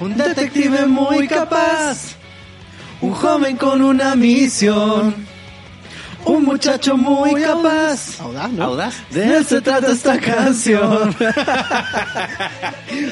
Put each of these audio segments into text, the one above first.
Un detective muy capaz, un joven con una misión, un muchacho muy capaz. Audaz, ¿no? ¿Audaz? De él se trata esta canción.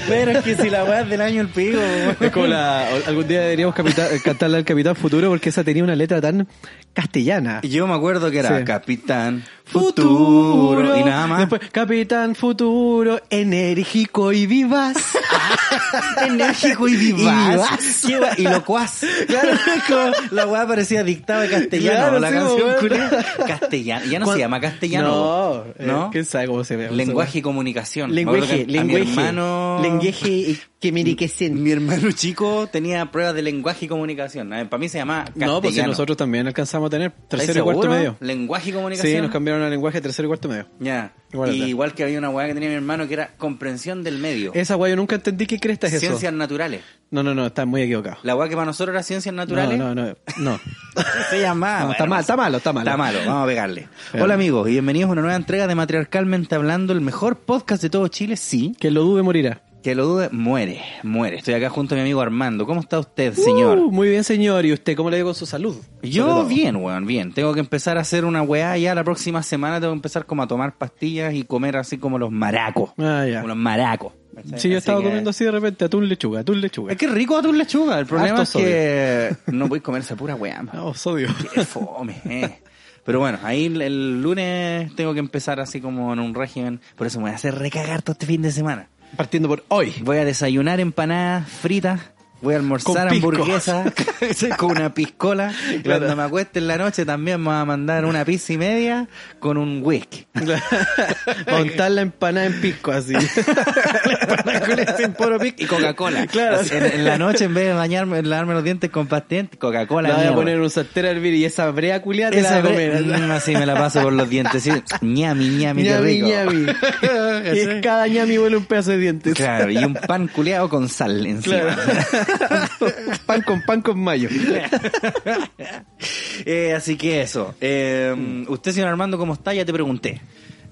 Pero es que si la weá es del año el pico. Es como la, algún día deberíamos capita- cantarle al Capitán Futuro porque esa tenía una letra tan castellana. Y Yo me acuerdo que era Sí. Capitán Futuro y nada más. Después, Capitán Futuro, enérgico y vivaz. enérgico y vivaz. Y vivaz. Y locuaz. Claro, como la weá parecía dictado de castellano. Claro, la sí, canción. Castellano. Ya no se llama castellano. No, eh, ¿no? ¿Quién sabe cómo se llama? Lenguaje y comunicación. Lenguaje, hermano... Lenguaje que me enriquecen. Mi hermano chico tenía pruebas de lenguaje y comunicación. A ver, Para mí se llama castellano. No, pues si nosotros también alcanzamos a tener ¿Estáis tercero y cuarto medio. Lenguaje y comunicación. Sí, nos cambiaron al lenguaje tercero y cuarto medio. Ya. Igual Y acá. igual que había una weá que tenía mi hermano que era comprensión del medio. Esa guay yo nunca entendí qué cresta es eso. Ciencias naturales. No, no, no, está muy equivocado. La weá que para nosotros era ciencias naturales. No, no, no, no. Se llama. No, está mal, está malo, está malo. Está malo, vamos a pegarle. Pero- Hola amigos y bienvenidos a una nueva entrega de Matriarcalmente Hablando, el mejor podcast de todo Chile, sí. Que lo dude morirá. Que lo dude, muere, muere. Estoy acá junto a mi amigo Armando. ¿Cómo está usted, señor? Uh, muy bien, señor. ¿Y usted cómo le dio con su salud? Yo bien, weón, bien. Tengo que empezar a hacer una weá ya la próxima semana. Tengo que empezar como a tomar pastillas y comer así como los maracos. Ah, ya. Como los maracos. Sí, yo Así estaba que- comiendo así de repente atún lechuga, atún lechuga. Es que rico atún lechuga. El problema Harto es que no voy a comer esa pura weá. No, sodio. Qué fome, eh. Pero bueno, ahí el, el lunes tengo que empezar así como en un régimen. Por eso me voy a hacer recagar todo este fin de semana. Partiendo por hoy. Voy a desayunar empanadas fritas. Voy a almorzar Con hamburguesa con una piscola. Claro. Cuando me acueste en la noche también me va a mandar una pizza y media con un whisky. Montar la empanada en pisco así. Sin puro pisco y Coca-Cola. Claro. Así, En, en la noche, en vez de bañarme, lavarme los dientes con pastente, Coca-Cola. La voy a poner un sartén a hervir y esa brea culiada te la Esa voy a comer. Mm, así me la paso por los dientes. Sí. ñami, ñami, qué ñami, rico. ñami. y cada ñami huele un pedazo de dientes. Claro, y un pan culeado con sal encima. Claro. Pan con pan con mayo. Eh, así que eso. Eh, usted, señor Armando, ¿cómo está? Ya te pregunté.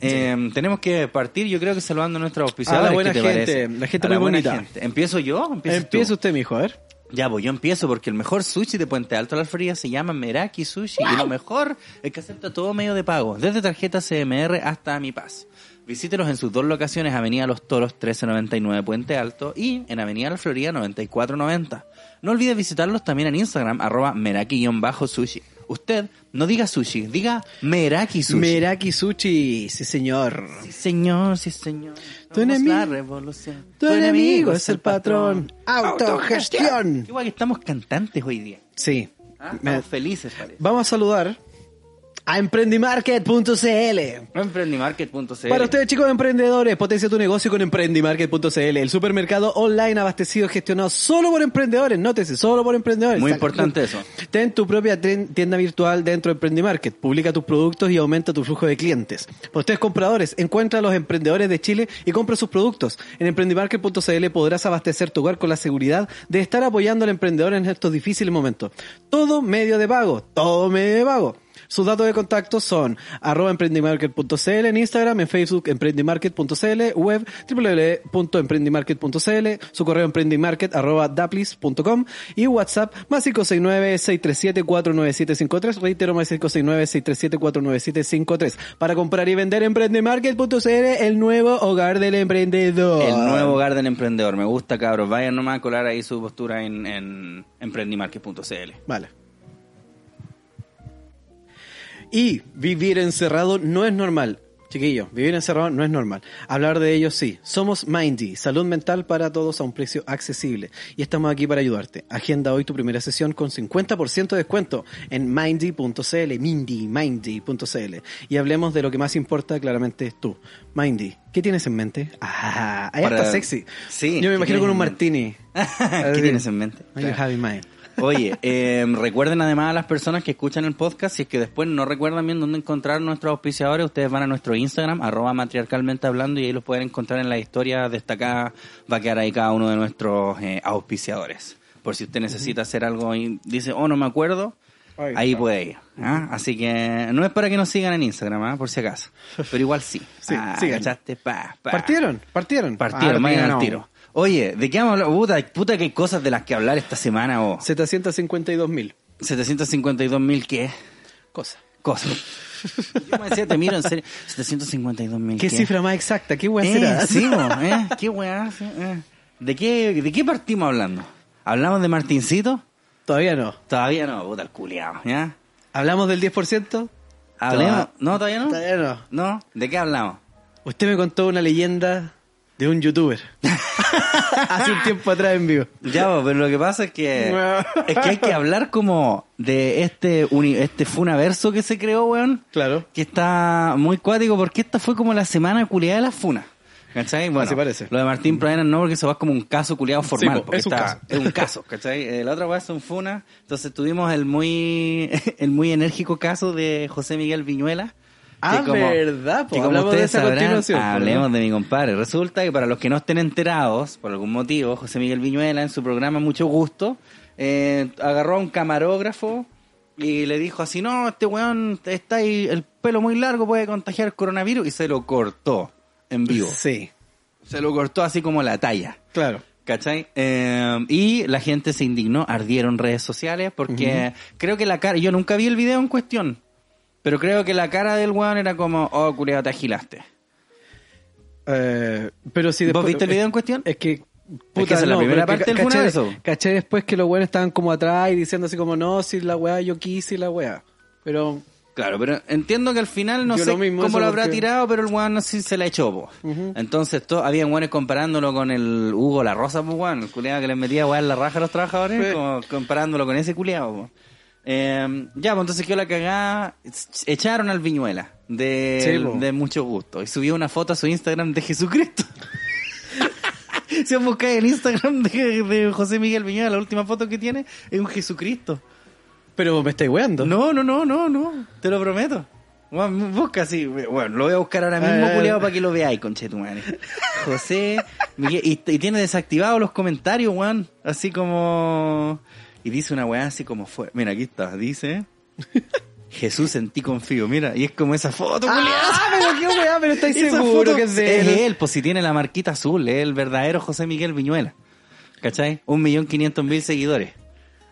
Eh, Tenemos que partir, yo creo que saludando a nuestros A auspiciadores. la buena ¿qué te gente, parece? la gente A la muy buena bonita. gente. ¿Empiezo yo? Empieza usted, mijo, a ver. Ya, pues yo empiezo porque el mejor sushi de Puente Alto a la Fría se llama Meraki Sushi y lo mejor es que acepta todo medio de pago, desde tarjeta CMR hasta Mi Paz. Visítelos en sus dos locaciones, Avenida Los Toros 1399 Puente Alto y en Avenida La Florida 9490. No olvides visitarlos también en Instagram, arroba Meraki-sushi. Usted no diga sushi, diga Meraki Sushi. Meraki Sushi, sí señor. Sí, señor, sí, señor. Tu enemigo- la revolución. Tu enemigo es el patrón. Autogestión. Igual que estamos cantantes hoy día. Sí. Ah, Me- Estamos felices, parece. Vamos a saludar a emprendimarket.cl. Emprendimarket.cl Para ustedes chicos emprendedores, potencia tu negocio con emprendimarket.cl, el supermercado online abastecido y gestionado solo por emprendedores, nótese, solo por emprendedores. Muy importante eso. Ten tu propia tienda virtual dentro de Emprendimarket, publica tus productos y aumenta tu flujo de clientes. Para ustedes compradores, encuentra a los emprendedores de Chile y compra sus productos. En emprendimarket.cl podrás abastecer tu hogar con la seguridad de estar apoyando al emprendedor en estos difíciles momentos. Todo medio de pago, todo medio de pago. Sus datos de contacto son arroba emprendimarket.cl en Instagram, en Facebook emprendimarket.cl, web www.emprendimarket.cl, su correo emprendimarket arroba daplis.com y WhatsApp más 569-637-49753, reitero más 569-637-49753 para comprar y vender emprendimarket.cl, el nuevo hogar del emprendedor. El nuevo hogar del emprendedor. Me gusta, cabros. Vayan nomás a colar ahí su postura en, en emprendimarket.cl. Vale. Y vivir encerrado no es normal. Chiquillos, vivir encerrado no es normal. Hablar de ellos sí. Somos Mindy, salud mental para todos a un precio accesible. Y estamos aquí para ayudarte. Agenda hoy tu primera sesión con 50% de descuento en mindy.cl, mindy, mindy.cl. Y hablemos de lo que más importa, claramente, es tú. Mindy, ¿qué tienes en mente? Ah, ahí Para- está sexy. Sí, Yo ¿qué me imagino con un martini. ¿Qué tienes en mente? What you have in mind? Oye, eh, recuerden además a las personas que escuchan el podcast, si es que después no recuerdan bien dónde encontrar nuestros auspiciadores, ustedes van a nuestro Instagram, arroba matriarcalmente hablando, y ahí los pueden encontrar en la historia destacada, va a quedar ahí cada uno de nuestros eh, auspiciadores. Por si usted necesita hacer algo y dice, oh, no me acuerdo, Ahí puede ir. ¿ah? Así que no es para que nos sigan en Instagram, ¿ah? por si acaso. Pero igual sí. Sí, ah, pa. ¿Partieron? ¿Partieron? Partieron, Ah, vayan no. al tiro. Oye, ¿de qué vamos a hablar? Puta, puta que hay cosas de las que hablar esta semana, oh. 752 mil 752 mil qué cosas. cosas. Yo me decía, te miro en serio. 752 mil ¿Qué, cifra más exacta? ¿Qué weá Eh, será? sí, eh, qué weá. sí, eh. ¿De qué, ¿De qué partimos hablando? ¿Hablamos de Martincito? Todavía no. Todavía no, puta el culiao, ¿ya? ¿Hablamos del 10%? ¿Hablemos? ¿No, todavía no? Todavía no. ¿No? ¿De qué hablamos? Usted me contó una leyenda de un youtuber. Hace un tiempo atrás en vivo. Ya, po, pero lo que pasa es que es que hay que hablar como de este uni- este funaverso que se creó, weón. Claro. que está muy cuático porque esta fue como la semana culiada de las funas. ¿Cachai? Bueno, Así parece. Lo de Martín Pradena no, porque eso va como un caso culiado formal. Sí, po, porque es un está- caso. Es un caso, ¿cachai? Eh, la otra weá son funas. Entonces tuvimos el muy, el muy enérgico caso de José Miguel Viñuela. Ah, verdad, que como hablamos de ustedes esa sabrán, continuación, po, hablemos ¿no? de mi compadre. Resulta que para los que no estén enterados, por algún motivo, José Miguel Viñuela en su programa Mucho Gusto, eh, agarró a un camarógrafo y le dijo así, no, este weón está ahí, el pelo muy largo puede contagiar coronavirus y se lo cortó en vivo. Sí, Se lo cortó así como la talla. claro. ¿Cachai? Eh, y la gente se indignó, ardieron redes sociales porque creo que la cara, yo nunca vi el video en cuestión, pero creo que la cara del weón era como, oh, culiado, te agilaste. Eh, pero si ¿Vos después, viste el video en cuestión? Es que... que esa es la primera parte del caché- funaverso. Caché después que los weones estaban como atrás y diciendo así como, no, si la weá yo quise y la weá. Pero Claro, pero entiendo que al final no Yo sé lo mismo, cómo eso lo habrá tirado, pero el weón no sé si se la echó, po. Entonces, to- habían weones comparándolo con el Hugo La Rosa, pues weón, el culiado que les metía weón en la raja a los trabajadores, como comparándolo con ese culiado, po. Eh, ya, pues entonces quedó la cagada, echaron al Viñuela, de, Sí, po. de mucho gusto, y subió una foto a su Instagram de Jesucristo. Si os buscáis el Instagram de, de José Miguel Viñuela, la última foto que tiene es un Jesucristo. Pero me estáis weando. No, no, no, no, no. Te lo prometo. Bueno, busca así. Bueno, lo voy a buscar ahora mismo, Ah, culiado, para que lo veáis, conchetumare. José, Miguel, y, y tiene desactivados los comentarios, weón. Así como. Y dice una weá así como fue. Mira, aquí está. Dice. Jesús en ti confío. Mira, y es como esa foto. Ah, pero qué weá, pero estáis seguro que es de él. él, pues si tiene la marquita azul, es el verdadero José Miguel Viñuela. ¿Cachai? Un millón quinientos mil seguidores.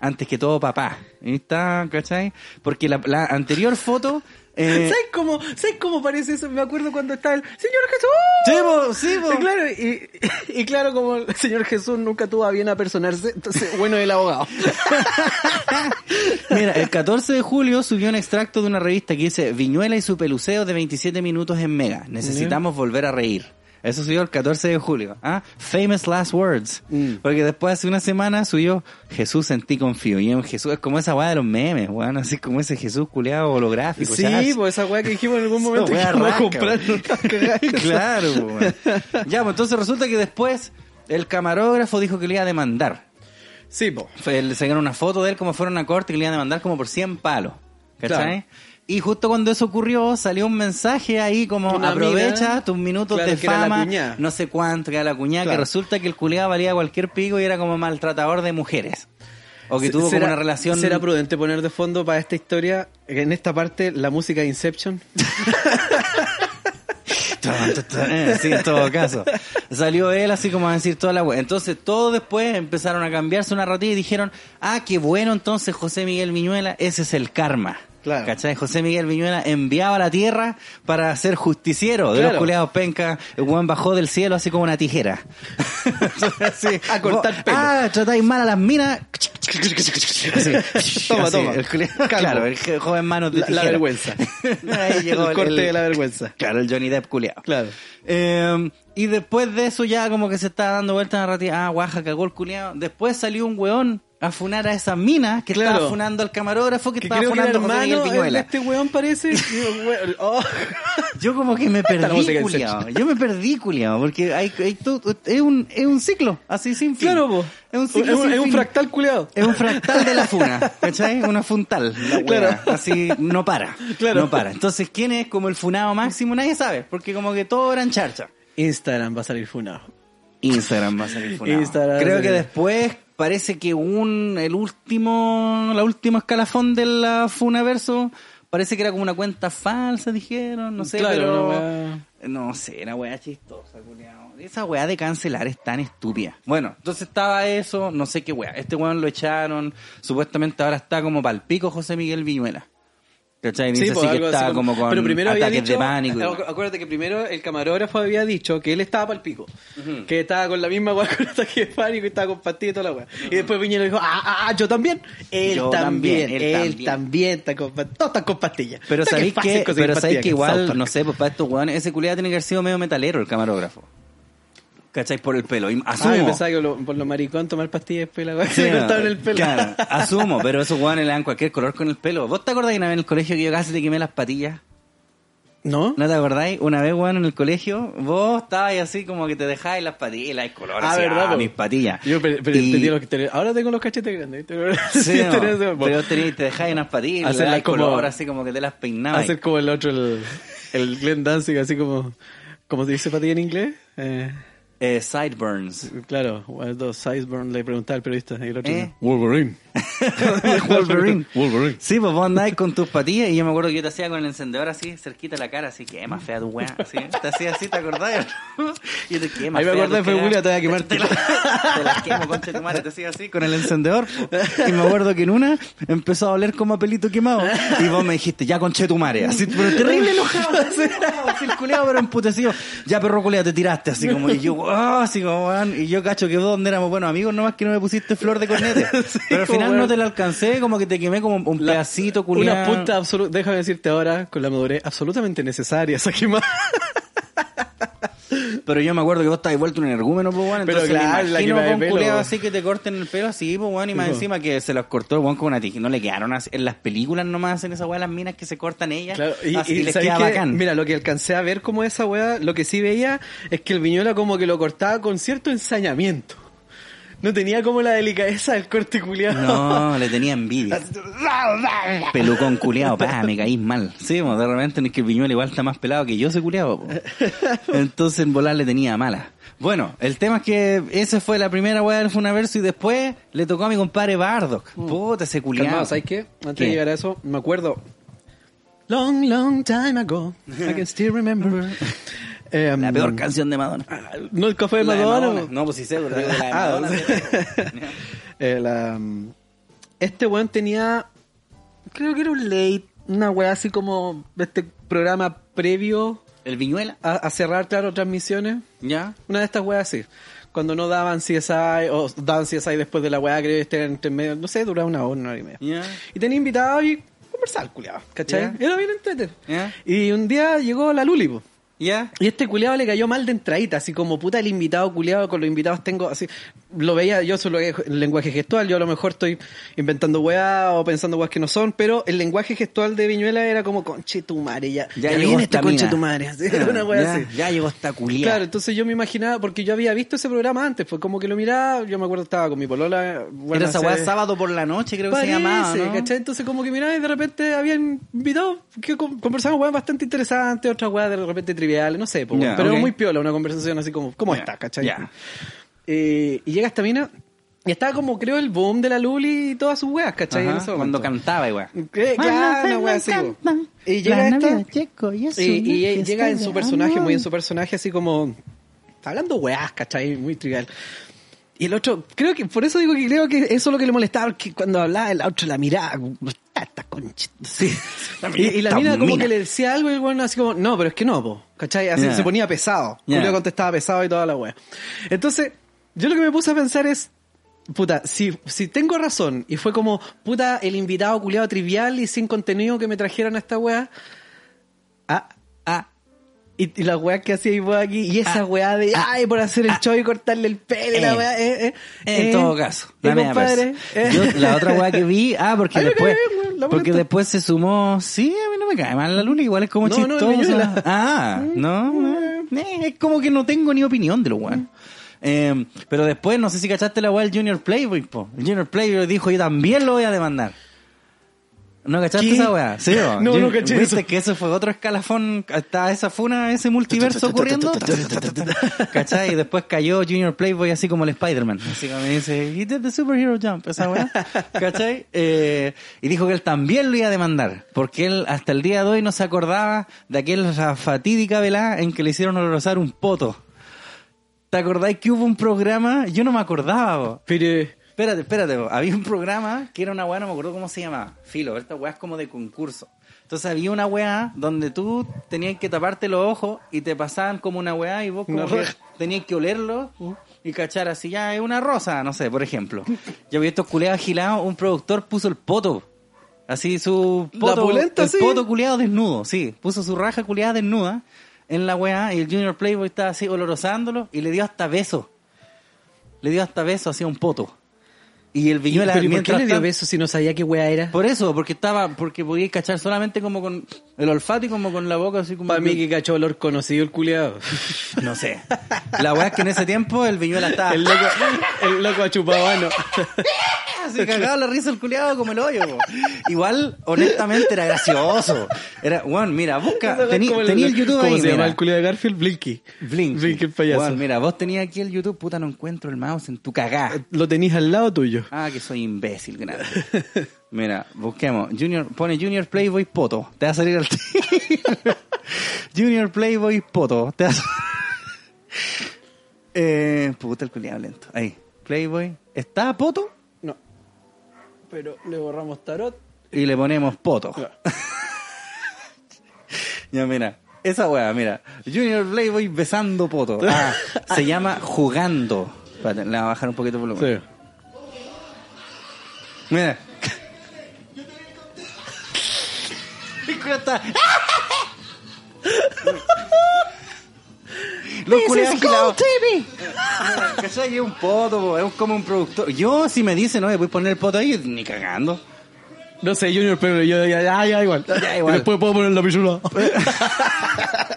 Antes que todo papá. Ahí está, ¿cachai? Porque la, la anterior foto... eh, ¿Sabes cómo, ¿Sabes cómo parece eso? Me acuerdo cuando está el Señor Jesús. Sí, po, sí, claro, y, y claro, como el Señor Jesús nunca tuvo a bien apersonarse, entonces, bueno, el abogado. Mira, el 14 de julio subió un extracto de una revista que dice Viñuela y su peluceo de 27 minutos en Mega. Necesitamos volver a reír. Eso subió el 14 de julio. ¿ah? Famous last words. Mm. Porque después hace una semana subió Jesús en ti confío. Y en Jesús es como esa weá de los memes, weón. Así como ese Jesús culeado holográfico. Sí, pues esa weá que dijimos en algún momento que a comprar. claro, po, weón. Ya, pues entonces resulta que después el camarógrafo dijo que le iba a demandar. Sí. Fue- le sacaron una foto de él como fuera una corte que le iban a demandar como por 100 palos. ¿Cachai? Claro. Y justo cuando eso ocurrió, salió un mensaje ahí como Una aprovecha amiga, tus minutos claro, de que era la fama, cuñada. no sé cuánto, que era la cuñada, que resulta que el culiado valía cualquier pico y era como maltratador de mujeres. O que tuvo como ¿Será- una relación... ¿Será prudente poner de fondo para esta historia, en esta parte, la música de Inception? Eh, sí, en todo caso. Salió él así como a decir toda la wea. Entonces, todos después empezaron a cambiar su narrativa y dijeron, ah, qué bueno, entonces José Miguel Viñuela, ese es el karma. Claro. ¿Cachai? José Miguel Viñuela enviaba a la tierra para ser justiciero de Claro. los culeados penca. El weón bajó del cielo así como una tijera. Así, A cortar pelo. Ah, tratáis mal a las minas. toma, Así, toma. el culiao- Calvo. claro, el joven manos de La, la vergüenza. Ahí llegó el corte de la vergüenza. Claro, el Johnny Depp culiao. Claro. Eh, y después de eso ya como que se estaba dando vuelta narrativa, ah, guaja, cagó el culiao. Después salió un weón a funar a esas minas que Claro. estaba funando al camarógrafo que, Que estaba que funando a José Miguel este weón parece. Oh. Yo como que me perdí, en culiao. Yo me perdí, culiao, porque hay, hay todo- es, un, es un ciclo, así sin fin. Claro, po. Es un ciclo Es un, es fractal culeado. Es un fractal de la funa, ¿cachai? Una funtal, la. Claro. Así no para, Claro. no para. Entonces, ¿quién es como el funado máximo? Nadie sabe, porque como que todo eran charcha. Instagram va a salir funado. Instagram va a salir funado. Instagram Creo que después parece que un el último la última escalafón de la Funaverso parece que era como una cuenta falsa, dijeron, no sé, Claro, pero no sé, una weá chistosa, culiao. Esa weá de cancelar es tan estúpida. Bueno, entonces estaba eso, no sé qué weá. Este weón lo echaron, supuestamente ahora está como palpico José Miguel Viñuela. ¿Cachai? Dice pues, así que algo así estaba como, con pero primero había ataques dicho, de pánico. acuérdate que primero el camarógrafo había dicho que él estaba para el pico, que estaba con la misma weá con ataque de pánico y estaba con pastillas y toda la weá. Y después Viñera dijo, ah, ah, ah, yo también, él Yo también, también, él también. también. está con pastillas, todos están con pastillas. Pero sabéis que, pero sabéis que igual, no sé, pues para estos weones, ese culiado tiene que haber sido medio metalero el camarógrafo. ¿Cachai? Por el pelo. Y Ah, Asumo. yo pensaba que lo- por lo maricón tomar pastillas la weá Sí, le cortaron el pelo. claro, asumo, pero esos weones le dan cualquier color con el pelo. ¿Vos te acordás que una vez en el colegio que yo casi te quemé las patillas? ¿No? ¿No te acordáis? Una vez, weón, en el colegio, vos estabas así como que te dejáis las patillas, y las colores, Ah, así, ¿verdad, ah, mis patillas. Yo pero, pero Y- entendí lo que tenía. Ahora tengo los cachetes grandes. Sí, Sí, no, tenés- pero te dejáis unas patillas, Hacerlas le como- color, así como que te las peinabas. Hacer como el otro, el, el Glenn Danzig, así como, como se dice patilla en inglés. Eh, Eh, sideburns. claro, dos Sizeburn le preguntaba al periodista y el otro ¿Eh? Wolverine. Wolverine. Wolverine. Sí, pues vos andabas con tus patillas y yo me acuerdo que yo te hacía con el encendedor así, cerquita de la cara, así que más fea tu weá, así, te hacía así, ¿te acordás? Y yo te quema. Ahí me acordé de Febulia, te voy a quemar. Te la, te la quemo, concha de tu madre, te hacía así con el encendedor. po. Y me acuerdo que en una empezó a oler como a pelito quemado. Y vos me dijiste, ya conche tu madre, así, pero terrible enojado, así, culeado, pero emputecido. Ya perro culeado, te tiraste, así como, y yo, ah, así como, weón, y yo cacho que vos donde éramos buenos amigos, nomás que no me pusiste flor de cornete. pero al final no te la alcancé, como que te quemé como un La- pedacito culiado. Una punta absoluta, déjame decirte ahora, con la madurez absolutamente necesaria, esa quemada. Pero yo me acuerdo que vos estabas vuelto un energúmeno, pues, weón. Pero Entonces claro, me la de con pelo. así que te corten el pelo así, pues, weón. Y más encima que se los cortó el weón con una tijera. No le quedaron así. En las películas nomás hacen esa weá las minas que se cortan ellas. Claro, y, así y les ¿sabes queda bacán. Mira, lo que alcancé a ver como esa weá, lo que sí veía es que el viñuela como que lo cortaba con cierto ensañamiento. No tenía como la delicadeza del corte culiado. No, le tenía envidia. Pelucón culiado, pa, me caís mal. Sí, pues, de repente es que el viñuelo igual está más pelado que yo soy culiado. po. Entonces en volar le tenía mala. Bueno, el tema es que esa fue la primera weá del Funaverso y después le tocó a mi compadre Bardock. Puta, ese culiado. Calmado, ¿sabes qué? Antes ¿Qué? de llegar a eso, me acuerdo. Long, long time ago, I can still remember. Em, La peor canción de Madonna. No el café de La de Madonna. Madonna. No, pues sí sé, pero digo de la de Ah, Madonna. Eh, la, mm, este weón tenía, creo que era un late, una weá así como este programa previo ¿El Viñuela? a, a cerrar, claro, transmisiones. ¿Ya? Una de estas weas así. Cuando no daban CSI o daban CSI después de la weá, creo que este era entre medio, no sé, duraba una hora, una hora y media. ¿Ya? Y tenía invitado y conversar, culiado, ¿cachai? Ya. Era bien entretenido. Y un día llegó la Luli, po. ¿Ya? Y este culiado le cayó mal de entradita, así como puta el invitado culiado, con los invitados tengo así, lo veía yo solo el lenguaje gestual, yo a lo mejor estoy inventando weá o pensando weas que no son, pero el lenguaje gestual de Viñuela era como conche tu madre, ya, ya, llegó viene esta esta conche tu madre, así, una wea ya, así. ya llegó esta culia. Claro, entonces yo me imaginaba, porque yo había visto ese programa antes, fue como que lo miraba, yo me acuerdo estaba con mi polola. bueno, Era esa weá sábado por la noche, creo que Parece, se llamaba, ¿no? ¿cachai? Entonces como que miraba y de repente habían invitado que con- conversaban weas bastante interesantes, otras weas de repente triviales, no sé, po, pero ok. muy piola, una conversación así como, ¿cómo Ya, estás, cachai? Eh, y llega esta mina, y estaba como creo el boom de la Luli y todas sus weas, ¿cachai? Ajá, En ese cuando cantaba igual. Eh, claro, una wea así. Y llega esta, y, y llega en su personaje, muy en su personaje, así como. Está hablando weás, ¿cachai? Muy trivial. Y el otro, creo que, por eso digo que creo que eso es lo que le molestaba, que cuando hablaba el otro la "Está esta concha. Sí. Y, y la mina como que le decía algo y el bueno así como, no, pero es que no, po. ¿Cachai? Así Ya. se ponía pesado. Julio contestaba pesado y toda la wea. Entonces, yo lo que me puse a pensar es, puta, si, si tengo razón, y fue como, puta, el invitado culiado trivial y sin contenido que me trajeron a esta weá, ah, ah, y, y la weá que hacía aquí, y esa weá de, ay, por hacer el show y cortarle el pelo, y la Eh. weá, eh, eh, En eh, todo caso, la eh, compadre, persa. eh. Yo, la otra weá que vi, ah, porque Ay, después, la porque después se sumó, sí, a mí no me cae mal la Luli, igual es como No, chistosa. Ah, no, eh, es como que no tengo ni opinión de lo. Eh, pero después, no sé si cachaste la weá del Junior Playboy, po. El Junior Playboy dijo, yo también lo voy a demandar. ¿No cachaste ¿Qué? esa weá? Sí, po. No, no caché ¿Viste eso. que eso fue otro escalafón? Está esa funa, ese multiverso ocurriendo. ¿Cachai? Y después cayó Junior Playboy así como el Spider-Man. Así como me dice, he did the superhero jump, esa weá. ¿Cachai? Eh, y dijo que él también lo iba a demandar. Porque él hasta el día de hoy no se acordaba de aquella fatídica velada en que le hicieron olorosar un poto. ¿Te acordáis que hubo un programa? Yo no me acordaba, po. Pero, Espérate, espérate, había un programa que era una weá, no me acuerdo cómo se llamaba. Filo, esta weá es como de concurso. Entonces había una weá donde tú tenías que taparte los ojos y te pasaban como una weá y vos como que tenías que olerlo y cachar así, ya es una rosa, no sé, por ejemplo. Yo vi estos culeados agilados, un productor puso el poto. Así su poto, pulenta, el sí. poto culeado desnudo, sí. Puso su raja culeada desnuda en la weá y el Junior Playboy estaba así olorosándolo y le dio hasta beso. Le dio hasta beso hacia un poto. Y el Viñuela pero ¿y por qué le dio si no sabía qué weá era? Por eso, porque estaba, porque podíais cachar solamente como con el olfato y como con la boca así como Para mí que cachó olor conocido el culiado. no sé. La weá es que en ese tiempo el Viñuela estaba El loco, el loco achupabano. Se cagaba la risa el culiado como el hoyo. po. Igual, honestamente, era gracioso. Era, Juan, mira, busca, tení- tenía el YouTube ¿Cómo ahí, se llama el culiado de Garfield? Blinky. Blink. Blinky el payaso. Juan, mira, vos tenías aquí el YouTube, puta, no encuentro el mouse en tu cagá. Lo tenís al lado tuyo. Ah, que soy imbécil, grande. Mira, busquemos. Junior, pone Junior Playboy Poto. Te va a salir el Junior Playboy Poto. Te va a eh, puta el culiado lento. Ahí. Playboy. ¿Está Poto? Pero le borramos tarot. Y le ponemos Poto. ya, mira. Esa weá, mira. Junior Playboy besando Poto. Ah, se llama Jugando. Espérate, le voy a bajar un poquito el volumen. Sí. Mira. El culiao está- Los culiados agilados. ¿Cachai? Es un poto, po, es como un productor. Yo, si me dicen, no, voy a poner el poto ahí, ni cagando. No sé, Junior, pero yo ya, ya, ya igual. Ya, igual. Y después puedo poner la pichula.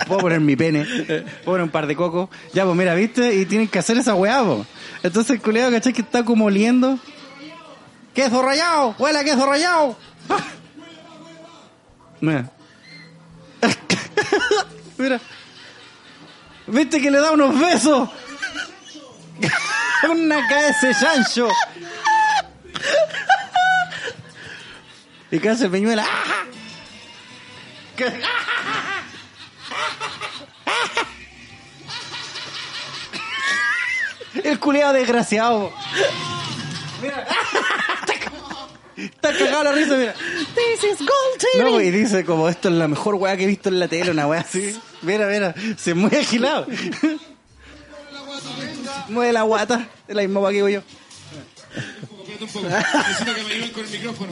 Puedo poner mi pene, puedo poner un par de cocos. Ya, pues mira, ¿viste? Y tienen que hacer esa weá, po. Entonces el culiado, ¿cachai? Que está como oliendo. ¡Queso rayado! ¡Huele a queso rayado! Mira. Mira. ¿Viste que le da unos besos? Una ese chancho. ¿Y qué hace el peñuela? El culiado desgraciado. Mira. Está cagado la risa, mira. This is gold No, y dice como esto es la mejor weá que he visto en la tele, una weá así. Mira, mira, se mueve agilado. mueve la guata, es la misma weá que digo yo. Espérate un poco. Necesito que me ayuden con el micrófono.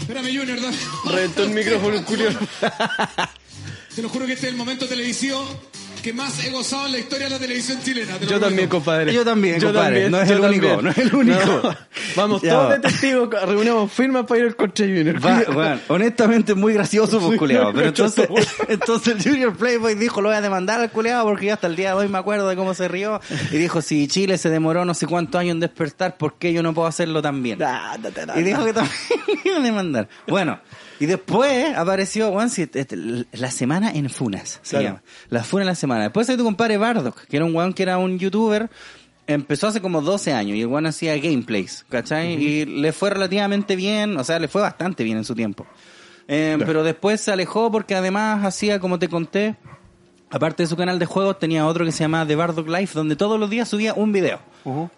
Espérame, Junior, dale. Reventó el micrófono, Julio. Te lo juro que este es el momento televisivo que más he gozado en la historia de la televisión chilena. te Yo prometo. también, compadre. Yo también, compadre. No es yo el único, no es el único. No. Vamos Ya todos va. de testigos, reunimos firmas para ir al contra Junior. Va, bueno, honestamente es muy gracioso, pues, culeado. Pero entonces, entonces el Junior Playboy dijo, lo voy a demandar al culeado porque yo hasta el día de hoy me acuerdo de cómo se rió. Y dijo, si Chile se demoró no sé cuántos años en despertar, ¿por qué yo no puedo hacerlo también? Y dijo que también iba a demandar. Bueno, y después apareció, este, la semana en Funas, se Claro. llama. La Funas en la semana. Después hay tu compadre Bardock, que era un weón que era un youtuber, empezó hace como 12 años y el weón hacía gameplays, ¿cachai? Y le fue relativamente bien, o sea, le fue bastante bien en su tiempo. Eh, Pero después se alejó porque además hacía, como te conté, aparte de su canal de juegos, tenía otro que se llamaba The Bardock Life, donde todos los días subía un video.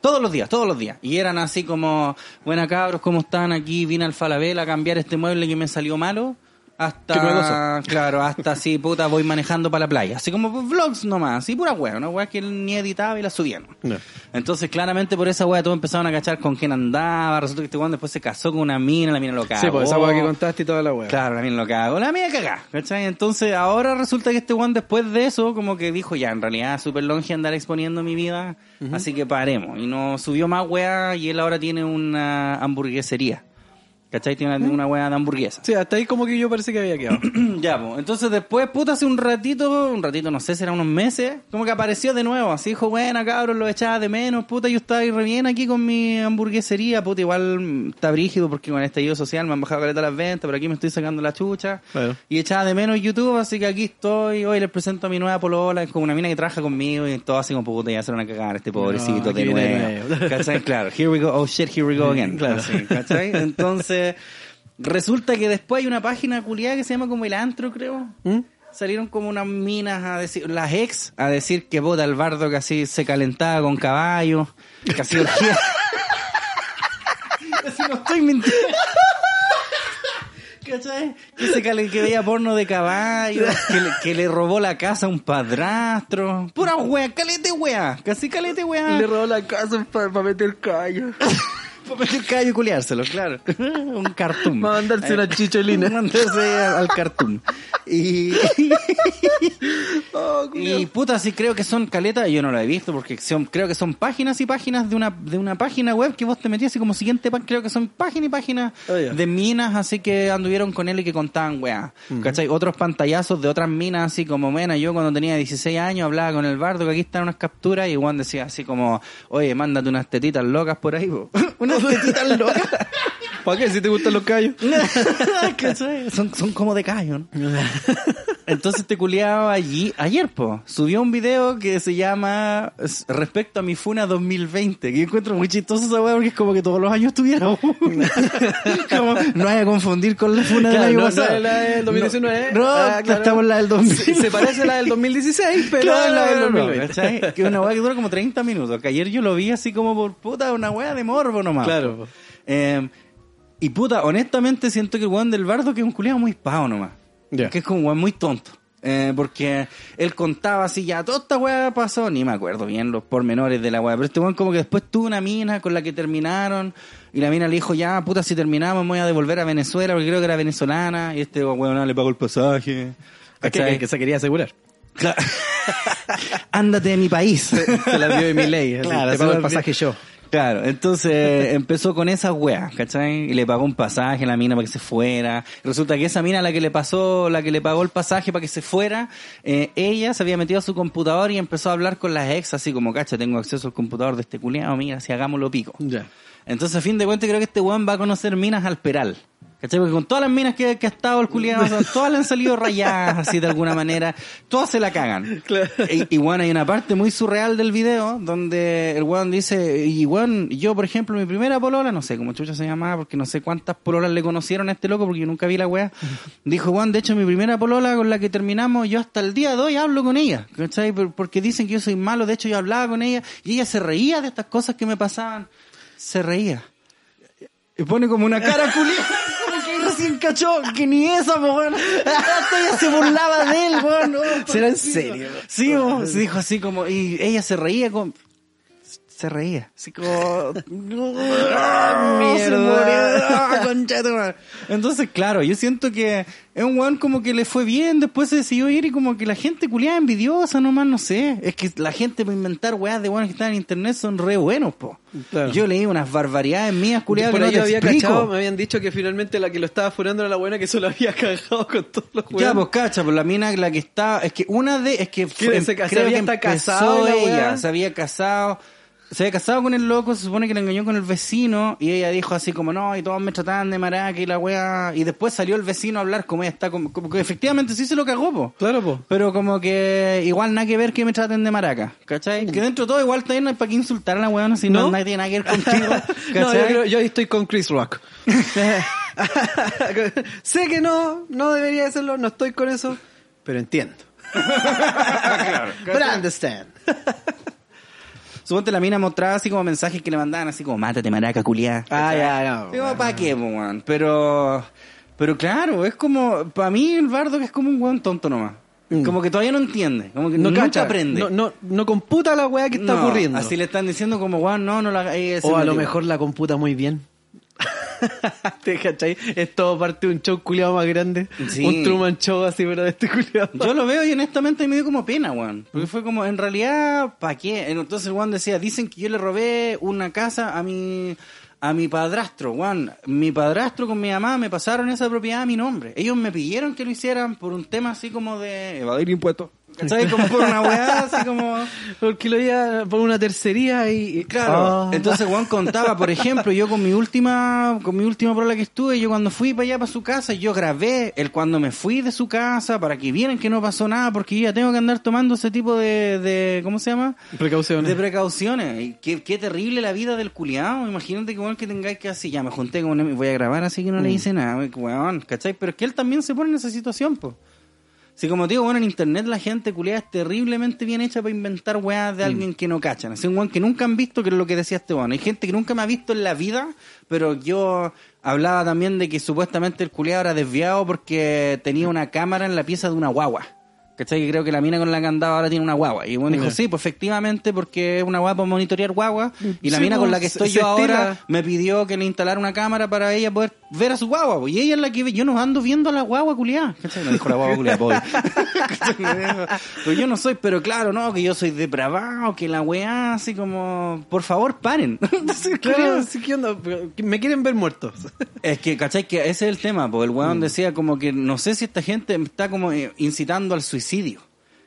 Todos los días, todos los días. Y eran así como, buena cabros, ¿cómo están? Aquí vine al Falabella a cambiar este mueble que me salió malo. Hasta claro, hasta así, puta, voy manejando para la playa. Así como vlogs nomás, así pura wea, una wea que él ni editaba y la subían. No. Entonces, claramente por esa wea todos empezaron a cachar con quién andaba. Resulta que este weón después se casó con una mina, la mina lo cagó. Sí, pues esa weá que contaste y toda la weá. Claro, la mina lo cagó, la mina cagá, ¿cachai? Entonces ahora resulta que este weón después de eso como que dijo ya, en realidad súper longe andar exponiendo mi vida, así que paremos. Y no subió más weá y él ahora tiene una hamburguesería. ¿Cachai? Tiene una, una weá de hamburguesa. Sí, hasta ahí como que yo parece que había quedado. ya, pues. Entonces después, puta, hace un ratito, un ratito, no sé, será unos meses, como que apareció de nuevo. Así dijo, buena, cabros, lo echaba de menos, puta, yo estaba ahí re bien aquí con mi hamburguesería, puta, igual mm, está brígido porque con este estallido social me han bajado caleta las ventas, pero aquí me estoy sacando la chucha. Claro. Y echaba de menos YouTube, así que aquí estoy. Hoy les presento a mi nueva polola, es como una mina que trabaja conmigo y todo así como, puta, ya se van a cagar este pobrecito de nuevo. de nuevo. ¿Cachai? Claro, here we go, oh shit, here we go again. Claro. Así, ¿cachai? Entonces, resulta que después hay una página culiada que se llama como El Antro, creo. ¿Mm? Salieron como unas minas a decir, las ex, a decir que bota el bardo que así se calentaba con caballos, que así orgía. Así no estoy mintiendo. ¿Cachai? Que, se calen- que veía porno de que le, que le robó la casa a un padrastro. Pura wea, calete wea, casi calete wea. Le robó la casa para meter callo. Para meter callo y culiárselo, claro. Un cartoon. Mandarse una chicholina. Mandarse al cartoon. Y, Oh, y puta, sí creo que son caletas, yo no la he visto porque son, creo que son páginas y páginas de una, de una página web que vos te metías así como siguiente, pa- creo que son páginas y páginas Oh, de minas así que anduvieron con él y que contaban weá. Mm. ¿Cachai? Otros pantallazos de otras minas así como, mena, yo cuando tenía 16 años hablaba con el bardo que aquí están unas capturas y Juan decía así como, oye, mándate unas tetitas locas por ahí, po". Unas tetitas locas. ¿Para qué? Si te gustan los callos. Son, son como de callo, ¿no? Entonces te culiado allí, ayer, po, subió un video que se llama Respecto a mi Funa 2020, que yo encuentro muy chistoso esa weá porque es como que todos los años tuviera una. Como, no vaya a confundir con la Funa del Claro, año no, pasado. no la del 2019. No, Ah, no, claro. estamos en la del 2000. Se, parece a la del 2016, pero Claro, es la del no, 2020. ¿cachai? Que es una weá que dura como 30 minutos. Que ayer yo lo vi así como por puta, una weá de morbo nomás. Claro. Eh, y puta, honestamente siento que el weón del bardo que es un culiado muy pavo nomás. Que es como un weón muy tonto. Eh, porque él contaba así, ya toda esta weá pasó, ni me acuerdo bien los pormenores de la weá, pero este weón como que después tuvo una mina con la que terminaron, y la mina le dijo, ya puta, si terminamos me voy a devolver a Venezuela, porque creo que era venezolana, y este weón no, le pagó el pasaje. Es que, que se quería asegurar. Claro. Ándate de mi país. Se la dio de mi ley. Claro, te se pago el pasaje yo. Claro, entonces empezó con esas weas, ¿cachai? Y le pagó un pasaje a la mina para que se fuera. Resulta que esa mina la que le pasó, la que le pagó el pasaje para que se fuera, eh, ella se había metido a su computador y empezó a hablar con las ex, así como, cacha, tengo acceso al computador de este culiado, mira, si hagámoslo pico. Ya. Entonces, a fin de cuentas, creo que este weón va a conocer minas al peral. ¿Cachai? Porque con todas las minas que, que ha estado el culiado, todas le han salido rayadas, así de alguna manera. Todas se la cagan. Y, y bueno, hay una parte muy surreal del video donde el weón dice, y weón, yo por ejemplo, mi primera polola, no sé cómo chucha se llamaba, porque no sé cuántas pololas le conocieron a este loco, porque yo nunca vi la wea. Dijo, weón, de hecho mi primera polola con la que terminamos, yo hasta el día de hoy hablo con ella, ¿cachai? Por- Porque dicen que yo soy malo, de hecho yo hablaba con ella, y ella se reía de estas cosas que me pasaban. Se reía. Y pone como una cara culiada. Recién cachó que ni esa, weón. Hasta ella se burlaba de él, weón. ¿Será en serio? Sí, se dijo así como, y ella se reía con... Se reía, así como... ¡Ah, mierda! concha de. Entonces, claro, yo siento que es un weón como que le fue bien, después se decidió ir y como que la gente culiada envidiosa nomás, no sé. Es que la gente para inventar weas de weones que están en internet son re buenos, po. Claro. Yo leí unas barbaridades mías culiadas que no ahí te yo había explico. cachado, me habían dicho que finalmente la que lo estaba furando era la buena que solo había cagado con todos los juegos. Ya, pues cacha, pues la mina la que está, es que una de, es que. Se ca- se creo había que hasta empezó casado la ella, se había casado, se había casado con el loco, se supone que la engañó con el vecino y ella dijo así como no, y todos me trataban de maraca y la wea, y después salió el vecino a hablar como ella está, como, como que efectivamente sí se lo cagó, po. Claro, pues. Pero como que igual nada que ver que me traten de maraca, ¿cachai? Que dentro de todo igual también no hay para qué insultar a la weona si no, ¿No? nadie tiene nada que ver contigo, No, yo, yo estoy con Chris Rock. sé que no, no debería hacerlo, no estoy con eso, pero entiendo. But I understand. Suponte la mina mostraba así como mensajes que le mandaban así como mátate maraca culiá. Ah, ya, no, Digo, bueno. ¿para qué, weón? Pero, Pero claro, es como, para mí el bardo que es como un weón tonto nomás. Mm. Como que todavía no entiende, como que No nunca cacha, aprende. No, no, no computa la weá que está No, ocurriendo. Así le están diciendo como, weón, no, no la o a lo mejor la computa muy bien. ¿Te cachai? Es todo parte de un show culiado más grande. Sí. Un Truman Show así, pero de este culiado. Yo lo veo y honestamente me dio como pena, weón. Porque fue como, en realidad, ¿para qué? Entonces weón decía, dicen que yo le robé una casa a mi, a mi padrastro, weón. Mi padrastro con mi mamá me pasaron esa propiedad a mi nombre. Ellos me pidieron que lo hicieran por un tema así como de evadir impuestos. ¿Cachai? Como por una weá, así como... Porque lo iba por una tercería y... Claro, Ah. entonces Juan contaba, por ejemplo, yo con mi última, con mi última prueba que estuve, yo cuando fui para allá para su casa, yo grabé el cuando me fui de su casa para que vieran que no pasó nada, porque yo ya tengo que andar tomando ese tipo de, de ¿cómo se llama? Precauciones. De precauciones. Y qué, qué terrible la vida del culiao. Imagínate que bueno que tengáis que así, ya me junté con él, voy a grabar así que no le hice nada, weón, ¿cachai? Pero es que él también se pone en esa situación, pues. Si como te digo, bueno, en internet la gente culiada es terriblemente bien hecha para inventar weas de alguien que no cachan. Es un weón que nunca han visto, que es lo que decía este weón. Hay gente que nunca me ha visto en la vida, pero yo hablaba también de que supuestamente el culiado era desviado porque tenía una cámara en la pieza de una guagua. ¿Cachai? Que creo que la mina con la que andaba ahora tiene una guagua. Y bueno dijo, sí, pues efectivamente, porque es una guagua para monitorear guagua. Y la Sí, mina pues, con la que estoy yo ahora me pidió que le instalara una cámara para ella poder ver a su guagua. pues. Y ella es la que ve. Yo no ando viendo a la guagua culiada. ¿Cachai? No dijo la guagua dijo, Pero yo no soy, pero claro, no, que yo soy depravado, que la weá, así como, por favor, paren. Entonces, Claro. Me quieren ver muertos. es que, ¿cachai? Que ese es el tema, porque el weón decía como que no sé si esta gente está como eh, incitando al suicidio.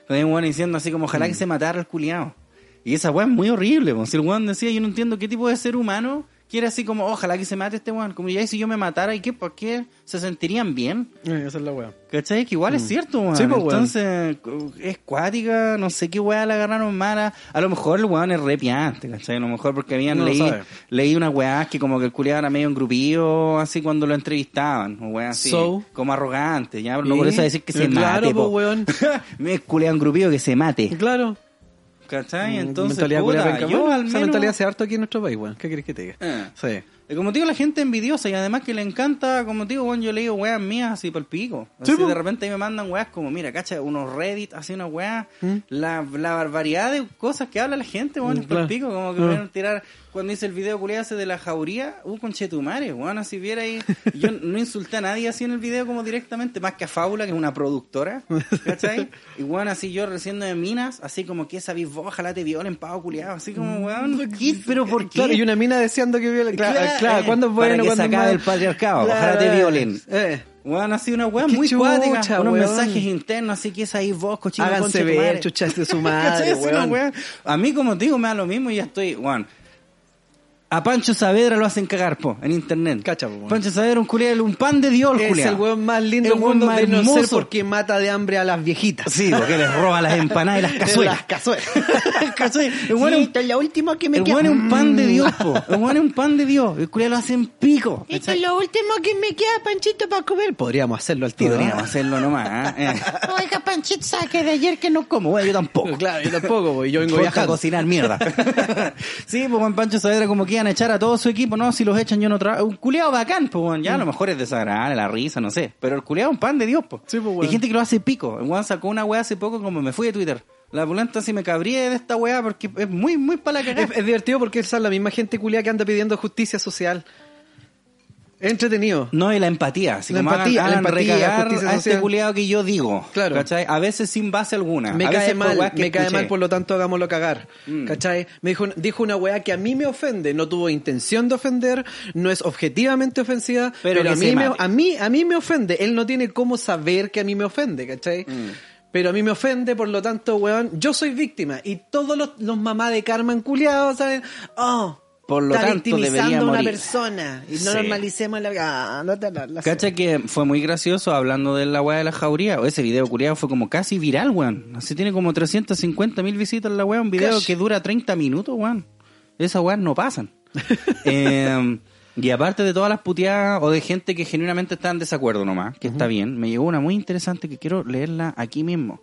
Hay un weón diciendo así como ojalá que se matara el culiao. Y esa weón es muy horrible, po. si el weón decía yo no entiendo qué tipo de ser humano quiere así como ojalá que se mate este weón. Como ya y si yo me matara, ¿y qué? ¿Por qué? ¿Se sentirían bien? esa es la weá. ¿Cachai? Que igual es cierto, weón. Sí, pues, weón. Entonces, es cuática, no sé qué weá la agarraron mala. A lo mejor el weón es re piante, ¿cachai? A lo mejor porque habían No leído, leí una weá que como que el culiado era medio engrupío, así cuando lo entrevistaban, o weá así, So. como arrogante, ya, pero no ¿Y? por eso decir que se Claro, mate, po, po. weón. Me es culiado engrupío que se mate, Claro. ¿Cachai? Entonces, mentalidad puta, yo al Esa menos... mentalidad hace harto aquí en nuestro país, weón. ¿Qué querés que te diga? Eh. Sí. Y como te digo, la gente envidiosa y además que le encanta, como te digo, bueno, yo leo weas mías así por el pico. Así Sí, de repente ahí me mandan weas como, mira, cacha, unos Reddit, así unas weas, ¿Mm? la, la barbaridad de cosas que habla la gente, weón, Mm, es por el claro. pico, como que me van a tirar, cuando hice el video culiado ese de la jauría, uh, conchetumare, weón, así viera ahí, yo no insulté a nadie así en el video como directamente, más que a Fábula, que es una productora, ¿cachai? Y weón, así yo recién de minas, así como que sabís vos, ojalá te violen, pavo culiado, así como, weón, ¿qué? ¿Pero por qué? Claro, y una mina deseando que violen. Claro, Claro, claro, eh, ¿cuándo es para bueno? que se acabe el patriarcado, ojalá te eh, violen. Eh. Weón, así una weá muy chucha, cuática, unos weón. mensajes internos, así que es ahí vos, cochino, Háganse ver, madre. chuchas de su madre, Así una weón. weá. A mí, como te digo, me da lo mismo y ya estoy, weón. A Pancho Saavedra lo hacen cagar, po, en internet. Cacha, po. Pancho Saavedra, un culiado, un pan de Dios, Es culiao. el weón más lindo El del mundo más de no ser porque mata de hambre a las viejitas. Sí, porque les roba las empanadas y las cazuelas. Las cazuelas. El weón es esta es la última que me el queda. weón es un pan de Dios, po. El weón es un pan de Dios. El culiado lo hacen pico. Esto es lo último que me queda, Panchito, para comer. Podríamos hacerlo al tiro. Podríamos ¿no? hacerlo nomás. ¿eh? Oiga, Panchito, saque de ayer que no Como, bueno, yo tampoco. Claro, yo tampoco, porque yo vengo a cocinar mierda. sí, pues Pancho Saavedra como que iban a echar a todo su equipo, no, si los echan yo no trabajo. Un culeado bacán, pues ya a lo mejor es desagradable, la risa, no sé. Pero el culeado es un pan de Dios, pues. Sí, pues, Hay gente que lo hace pico. El sacó una weá hace poco como me fui de Twitter. La pulenta así me cabrié de esta weá porque es muy, muy para la cagada. Es, es divertido porque es la misma gente culia que anda pidiendo justicia social. Entretenido. No, y la empatía. Así La como empatía, hagan, la empatía, a este culeado que yo digo. Claro. ¿Cachai? A veces sin base alguna. Me a cae veces mal, me cae mal, por lo tanto hagámoslo cagar. Mm. ¿Cachai? Me dijo, dijo una weá que a mí me ofende, no tuvo intención de ofender, no es objetivamente ofensiva, Pero a, mí me, a, mí, a mí me ofende. Él no tiene cómo saber que a mí me ofende, ¿cachai? Mm. Pero a mí me ofende, por lo tanto, weón, yo soy víctima. Y todos los, los mamás de Carmen culiados saben, oh, Por lo está tanto, debería a una morir. persona. Y no Sí. normalicemos la... ah, no te la- la- Cacha que fue muy gracioso hablando de la weá de la jauría. O ese video culiado fue como casi viral, weón. Así tiene como 350 mil visitas la weá. Un video Cash. que dura 30 minutos, weón. Esas weas no pasan. Eh, y aparte de todas las puteadas o de gente que genuinamente está en desacuerdo nomás, que está bien, me llegó una muy interesante que quiero leerla aquí mismo.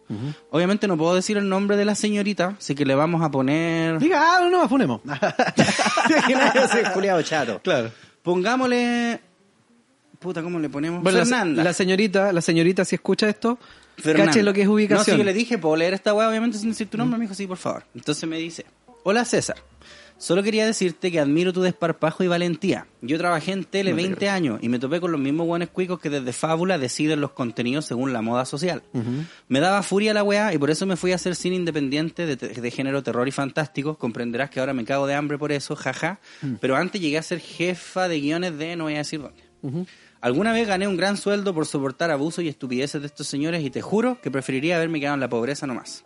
Obviamente no puedo decir el nombre de la señorita, así que le vamos a poner... Diga, ah, no, no, afunemos. Culiado chato. claro. Pongámosle puta, ¿cómo le ponemos? Bueno, Fernanda. La, señorita, la señorita, si escucha esto, Fernanda. cache lo que es No, ubicación. si yo le dije, ¿puedo leer esta weá obviamente sin decir tu nombre? Me dijo, sí, por favor. Entonces me dice, hola César, solo quería decirte que admiro tu desparpajo y valentía. Yo trabajé en tele 20 años y me topé con los mismos buenos cuicos que desde Fábula deciden los contenidos según la moda social. Me daba furia la weá y por eso me fui a hacer cine independiente de, de género terror y fantástico. Comprenderás que ahora me cago de hambre por eso, jaja. Pero antes llegué a ser jefa de guiones de, no voy a decir dónde. Alguna vez gané un gran sueldo por soportar abusos y estupideces de estos señores y te juro que preferiría haberme quedado en la pobreza nomás.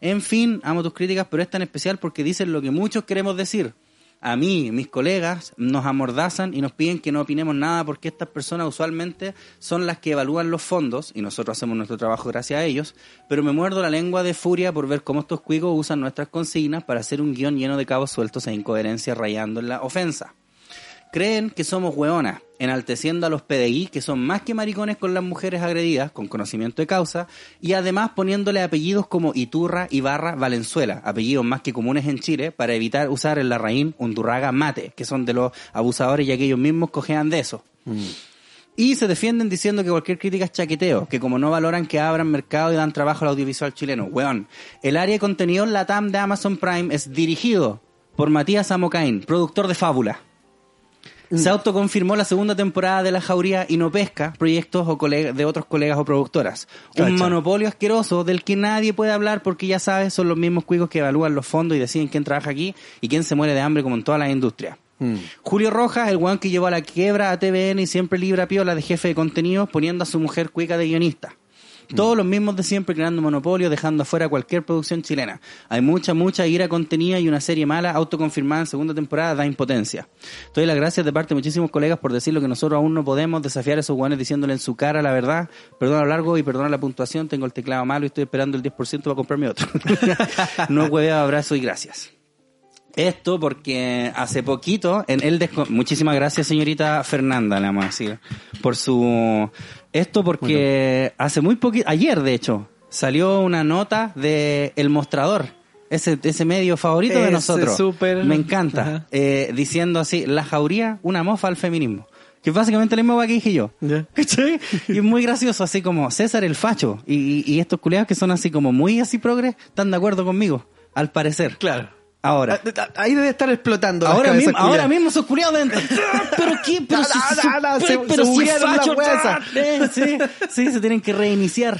En fin, amo tus críticas, pero es tan especial porque dicen lo que muchos queremos decir. A mí, mis colegas, nos amordazan y nos piden que no opinemos nada porque estas personas usualmente son las que evalúan los fondos y nosotros hacemos nuestro trabajo gracias a ellos, pero me muerdo la lengua de furia por ver cómo estos cuicos usan nuestras consignas para hacer un guion lleno de cabos sueltos e incoherencias rayando en la ofensa. Creen que somos hueonas, enalteciendo a los PDI, que son más que maricones con las mujeres agredidas, con conocimiento de causa, y además poniéndole apellidos como Iturra, Ibarra, Valenzuela, apellidos más que comunes en Chile, para evitar usar el Larraín, Undurraga, Mate, que son de los abusadores y aquellos mismos cojean de eso. Y se defienden diciendo que cualquier crítica es chaqueteo, que como no valoran que abran mercado y dan trabajo al audiovisual chileno. Weón, el área de contenido en la TAM de Amazon Prime es dirigido por Matías Amocain, productor de Fábula. Se autoconfirmó la segunda temporada de La Jauría y no pesca proyectos o de otros colegas o productoras. Un monopolio asqueroso del que nadie puede hablar porque ya sabes, son los mismos cuicos que evalúan los fondos y deciden quién trabaja aquí y quién se muere de hambre como en todas las industrias. Julio Rojas, el weón que llevó a la quiebra a TVN y siempre libra piola de jefe de contenidos poniendo a su mujer cuica de guionista. Todos los mismos de siempre creando monopolio, dejando afuera cualquier producción chilena. Hay mucha, mucha ira contenida y una serie mala, autoconfirmada en segunda temporada, da impotencia. Doy las gracias de parte de muchísimos colegas por decir lo que nosotros aún no podemos, desafiar a esos guanes diciéndole en su cara la verdad. Perdona lo largo y perdona la puntuación, tengo el teclado malo y estoy esperando el 10% para comprarme otro. no hueveo, abrazo y gracias. Esto porque hace poquito, en el muchísimas gracias señorita Fernanda, le vamos a decir, por su... Esto porque hace muy poquito, ayer de hecho, salió una nota de El Mostrador, ese, ese medio favorito de nosotros. Me encanta, eh, diciendo así, la jauría, una mofa al feminismo. Que es básicamente la misma que dije yo. Y es muy gracioso, así como César el facho. Y, y- y estos culeados que son así como muy así progres, están de acuerdo conmigo, al parecer. Claro. Ahora. Ah, ah, Ahí debe estar explotando. Ahora mismo, ahora mismo esos culiados deben... Pero qué, pero si, pero, se- pero se si es facho, eh, sí, sí, se tienen que reiniciar.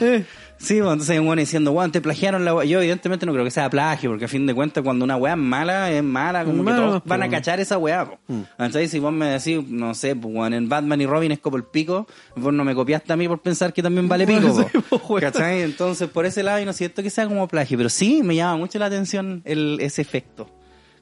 Sí, bueno, entonces hay un weón diciendo, weón, te plagiaron la wea. Yo evidentemente no creo que sea plagio, porque a fin de cuentas cuando una weá es mala, es mala, como que todos van a cachar esa weá. Entonces si vos me decís, no sé, pues weón, en Batman y Robin es como el pico, vos no me copiaste a mí por pensar que también vale pico. Sí, po. ¿Cachai? Entonces por ese lado yo no siento que sea como plagio, pero sí me llama mucho la atención el, ese efecto.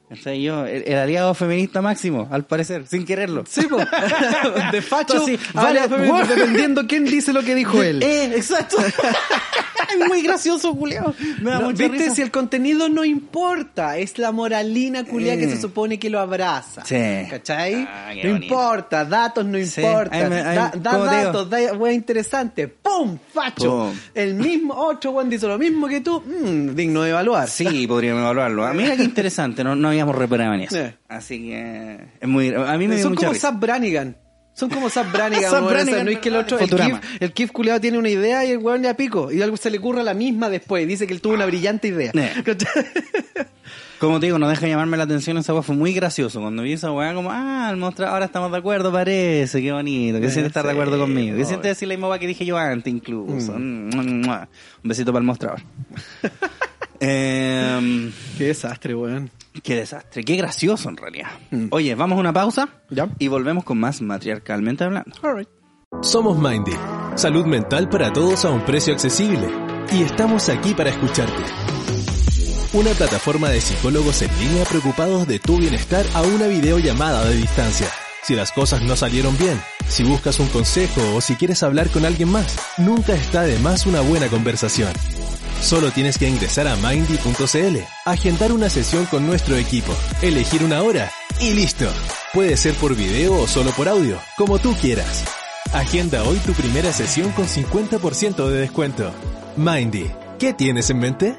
¿Cachai? Yo, el, el aliado feminista máximo, al parecer, sin quererlo. Sí, po. De facho, Sí, vale, dependiendo quién dice lo que dijo él. Eh, exacto. es muy gracioso, Julio. Me da No, mucha ¿Viste? risa. Si el contenido no importa, es la moralina culia que Eh. se supone que lo abraza. Sí. ¿Cachai? Ah, no bonito. importa, datos no Sí, importa. me- ahí- da da datos, da wea interesante. ¡Pum! ¡Facho! Pum. El mismo, otro weón dice lo mismo que tú. mm, digno de evaluar. Sí, podríamos evaluarlo. A mí qué interesante, no, no habíamos reparado en eso. Eh. Así que es muy... A mí me dio Son como. Zap Brannigan. Son como Zap Brannigan. Zap weón, o sea, Brannigan, no es que el otro, el Futurama. Kif, el Kif culiado tiene una idea y el weón ya pico. Y algo se le ocurre a la misma después. Dice que él tuvo una brillante idea. Eh. Como te digo, no deja llamarme la atención esa weá, fue muy gracioso. Cuando vi esa weá, como, ah, el monstruo, ahora estamos de acuerdo, parece, qué bonito. Que Eh, siente estar de acuerdo conmigo. Obvio. siente decir la misma weá que dije yo antes, incluso. Mm, mm, mm. Un besito para el mostrador. Em, Qué desastre, weón. Qué desastre, qué gracioso en realidad. Oye, vamos a una pausa Ya. y volvemos con más matriarcalmente hablando. Somos Mindy, salud mental para todos a un precio accesible. Y estamos aquí para escucharte. Una plataforma de psicólogos en línea preocupados de tu bienestar a una videollamada de distancia. Si las cosas no salieron bien, si buscas un consejo o si quieres hablar con alguien más, nunca está de más una buena conversación. Solo tienes que ingresar a mindy.cl, agendar una sesión con nuestro equipo, elegir una hora y listo. Puede ser por video o solo por audio, como tú quieras. Agenda hoy tu primera sesión con 50% de descuento. Mindy, ¿qué tienes en mente?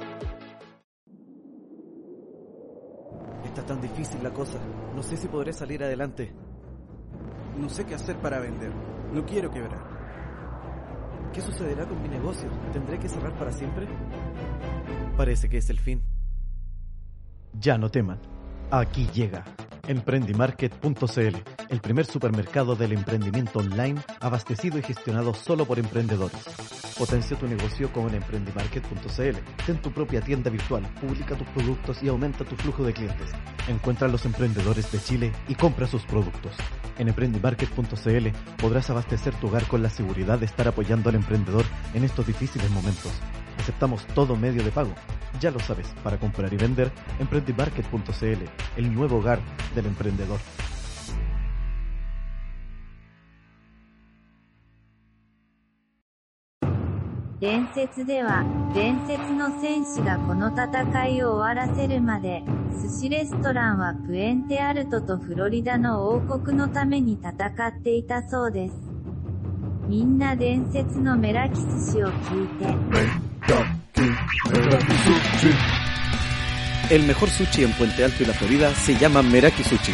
Está tan difícil la cosa. No sé si podré salir adelante. No sé qué hacer para vender. No quiero quebrar. ¿Qué sucederá con mi negocio? ¿Tendré que cerrar para siempre? Parece que es el fin. Ya no teman. Aquí llega Emprendimarket.cl, el primer supermercado del emprendimiento online abastecido y gestionado solo por emprendedores. Potencia tu negocio con Emprendimarket.cl. Ten tu propia tienda virtual, publica tus productos y aumenta tu flujo de clientes. Encuentra a los emprendedores de Chile y compra sus productos. En Emprendimarket.cl podrás abastecer tu hogar con la seguridad de estar apoyando al emprendedor en estos difíciles momentos. Aceptamos todo medio de pago. Ya lo sabes, para comprar y vender, Emprendimarket.cl, el nuevo hogar del emprendedor. 伝説では、伝説の戦士がこの戦いを終わらせるまで、寿司レストランはプエンテアルトとフロリダの王国のために戦っていたそうです。みんな伝説のメラキ寿司を聞いて、 El mejor sushi en Puente Alto y la Florida se llama Meraki Sushi.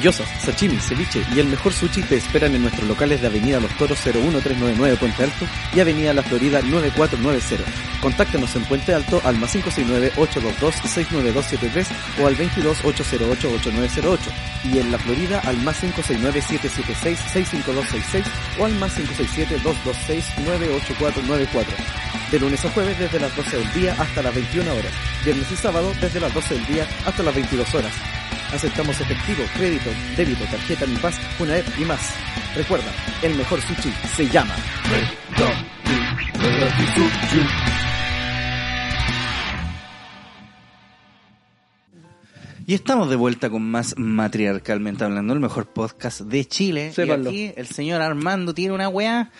Gyozas, sashimi, ceviche y el mejor sushi te esperan en nuestros locales de Avenida Los Toros 01399 Puente Alto y Avenida La Florida 9490. Contáctanos en Puente Alto al más 569-822-69273 o al 22-808-8908 y en La Florida al más 569-776-65266 o al más 567-226-98494. De lunes a jueves desde las 12 del día hasta las 21 horas. Viernes y sábado desde las 12 del día hasta las 22 horas. Aceptamos efectivo, crédito, débito, tarjeta Mi Paz, Funaep y más. Recuerda, el mejor sushi se llama Y estamos de vuelta con más Matriarcalmente Hablando, el mejor podcast de Chile. Sépanlo. Y aquí el señor Armando tiene una weá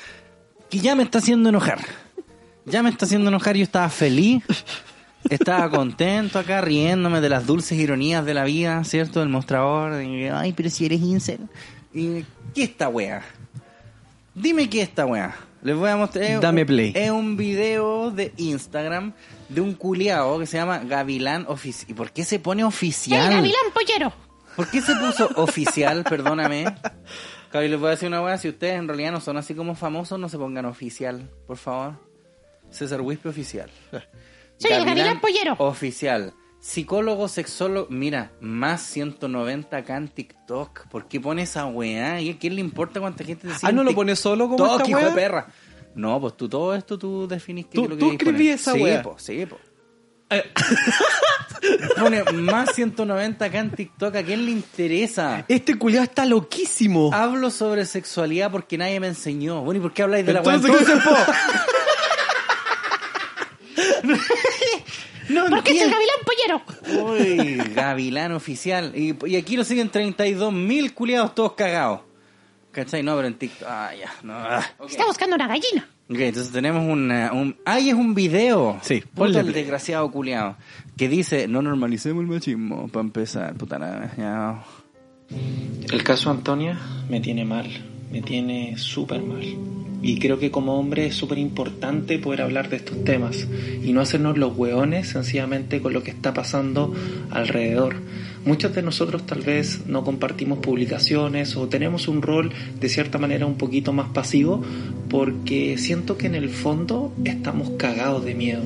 que ya me está haciendo enojar. Ya me está haciendo enojar, yo estaba feliz. Estaba contento acá, riéndome de las dulces ironías de la vida, ¿cierto? Del mostrador. Ay, pero si eres incel. Y, ¿Qué esta weá? Dime qué esta weá. Les voy a mostrar. es Dame un- play. Es un video de Instagram de un culiao que se llama Gavilán Oficial. ¿Y por qué se pone oficial? pollero! ¿Por qué se puso oficial? Perdóname. Cabi, les voy a decir una weá. Si ustedes en realidad no son así como famosos, no se pongan oficial, por favor. César Wispe oficial. Soy el Gavilán Pollero. Oficial. Psicólogo, sexólogo. Mira, más 190 acá en TikTok. ¿Por qué pone esa weá? ¿Y a quién le importa cuánta gente te sigue Ah, ¿no lo pones solo como TikTok, esta hijo de perra. No, pues tú todo esto tú definís qué Tú- es lo que tú escribí esa sí, weá. po, sí, po. Pone más 190 acá en TikTok. ¿A quién le interesa? Este culiao está loquísimo. Hablo sobre sexualidad porque nadie me enseñó. Bueno, ¿y por qué habláis de la weá? Entonces, ¿qué entonces, po? no ¿Por qué es el. Gavilán Pollero? Uy, Gavilán oficial. Y, y aquí lo siguen 32 mil culiados todos cagados. ¿Cachai? No, pero en TikTok. Ah, ya. No. ah. Está buscando una gallina. Ok, entonces tenemos una, un... ¡Ay, es un video! Sí, Puta ponle el desgraciado culiado. Que dice, no normalicemos el machismo, para empezar. Puta la... Ya... El caso Antonia me tiene mal, me tiene súper mal. Y creo que como hombre es súper importante poder hablar de estos temas y no hacernos los hueones sencillamente con lo que está pasando alrededor. Muchos de nosotros tal vez no compartimos publicaciones o tenemos un rol de cierta manera un poquito más pasivo porque siento que en el fondo estamos cagados de miedo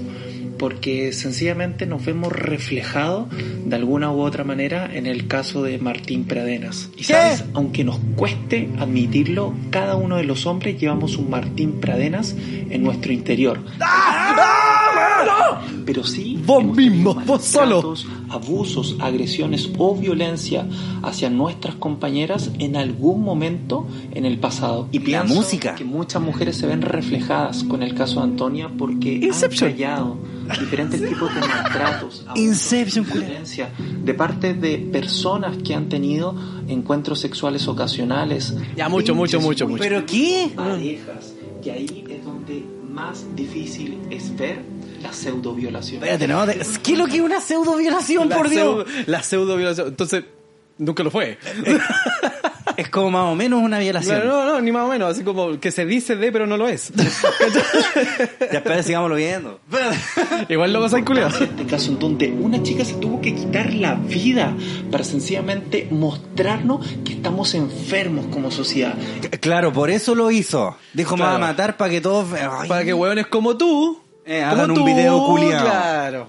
porque sencillamente nos vemos reflejados de alguna u otra manera en el caso de Martín Pradenas. Y sabes, aunque nos cueste admitirlo, cada uno de los hombres llevamos un Martín Pradenas en nuestro interior. Pero sí, Vos mismo, vos solo. abusos, agresiones o violencia hacia nuestras compañeras en algún momento en el pasado. Y La pienso música. que muchas mujeres se ven reflejadas con el caso de Antonia porque Inception. han callado diferentes tipos de maltratos, Inception, violencia de parte de personas que han tenido encuentros sexuales ocasionales. Ya, mucho, mucho, mucho, mucho. ¿Pero qué? Parejas, que ahí es donde más difícil es ver la pseudo violación. Espérate, no. ¿Qué es lo que es una pseudo violación, La por Dios? pseudo- la pseudo violación. Entonces, nunca lo fue. es como más o menos una violación. Claro, no, no, ni más o menos, así como que se dice de, pero no lo es. Después sigámoslo viendo. Igual lo vas a culiado. este caso en donde una chica se tuvo que quitar la vida para sencillamente mostrarnos que estamos enfermos como sociedad. Claro, por eso lo hizo. Dijo, me va a matar para que todos... Ay, Para que hueones como tú Eh, como hagan un tú, video culiao. Claro.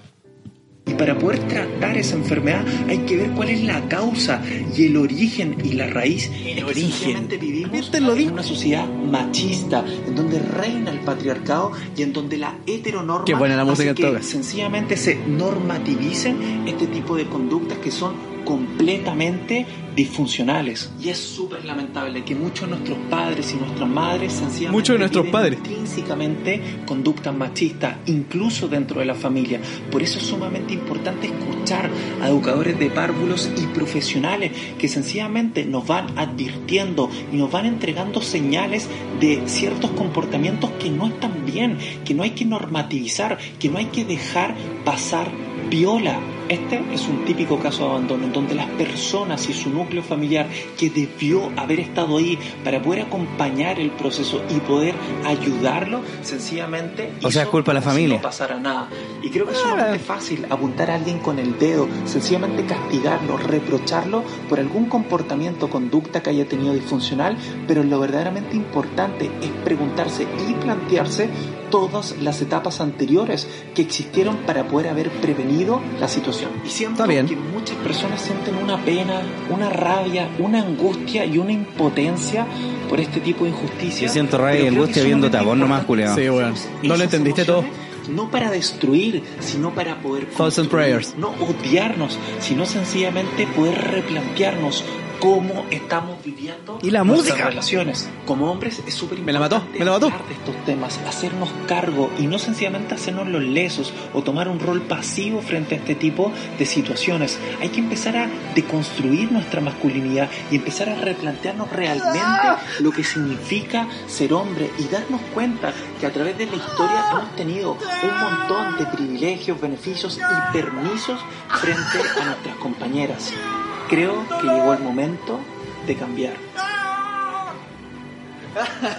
Y para poder tratar esa enfermedad hay que ver cuál es la causa y el origen y la raíz. El origen. vivimos en una sociedad machista, en donde reina el patriarcado y en donde la heteronorma Qué buena la música hace que sencillamente se normativicen este tipo de conductas que son completamente disfuncionales. Y es súper lamentable que muchos de nuestros padres y nuestras madres sencillamente Muchos de nuestros padres. intrínsecamente conductas machistas, incluso dentro de la familia. Por eso es sumamente importante escuchar a educadores de párvulos y profesionales que sencillamente nos van advirtiendo y nos van entregando señales de ciertos comportamientos que no están bien, que no hay que normativizar, que no hay que dejar pasar viola. Este es un típico caso de abandono donde las personas y su núcleo familiar que debió haber estado ahí para poder acompañar el proceso y poder ayudarlo, sencillamente O sea, es culpa de la familia. no pasara nada. Y creo que es sumamente fácil apuntar a alguien con el dedo, sencillamente castigarlo, reprocharlo por algún comportamiento, conducta que haya tenido disfuncional, pero lo verdaderamente importante es preguntarse y plantearse todas las etapas anteriores que existieron para poder haber prevenido la situación. Y siento bien. que muchas personas sienten una pena, una rabia, una angustia y una impotencia por este tipo de injusticia. Yo siento rabia y angustia vos sumamente nomás, culiao. Sí, weón. Hacemos No lo entendiste todo. No para destruir, sino para poder Thousand prayers. no odiarnos, sino sencillamente poder replantearnos cómo estamos viviendo Y la nuestras música. relaciones. Como hombres es súper Me la mató, importante me la mató. hablar de estos temas, hacernos cargo y no sencillamente hacernos los lesos o tomar un rol pasivo frente a este tipo de situaciones. Hay que empezar a deconstruir nuestra masculinidad y empezar a replantearnos realmente lo que significa ser hombre y darnos cuenta que a través de la historia hemos tenido un montón de privilegios, beneficios y permisos frente a nuestras compañeras. Creo que llegó el momento de cambiar.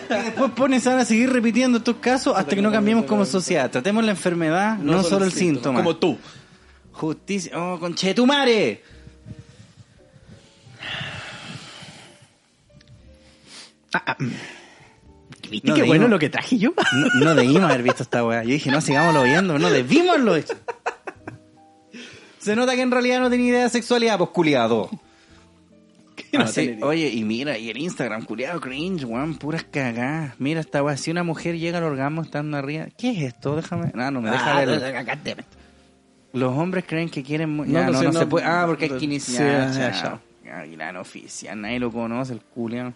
Y después pones a seguir repitiendo estos casos hasta que no cambiemos como sociedad. Tratemos la enfermedad, no, solo el síntoma. Como tú. Justicia. Oh, conchetumare. ¿Y qué bueno lo que traje yo? No, no debimos haber visto esta weá. Yo dije, no, sigámoslo viendo, no debimos haberlo hecho. Se nota que en realidad no tenía idea de sexualidad, pues culiado. no oye, y mira, y el Instagram, culiado cringe, weón, puras cagadas. Mira esta weá, si una mujer llega al orgasmo estando arriba, ¿qué es esto? Déjame. No, no me deja Ah, verlo. Los hombres creen que quieren. No, ya, no no, sé, no, no- se puede. Ah, porque hay que sí, iniciar. ya. Gran oficial, nadie lo conoce, el culiao.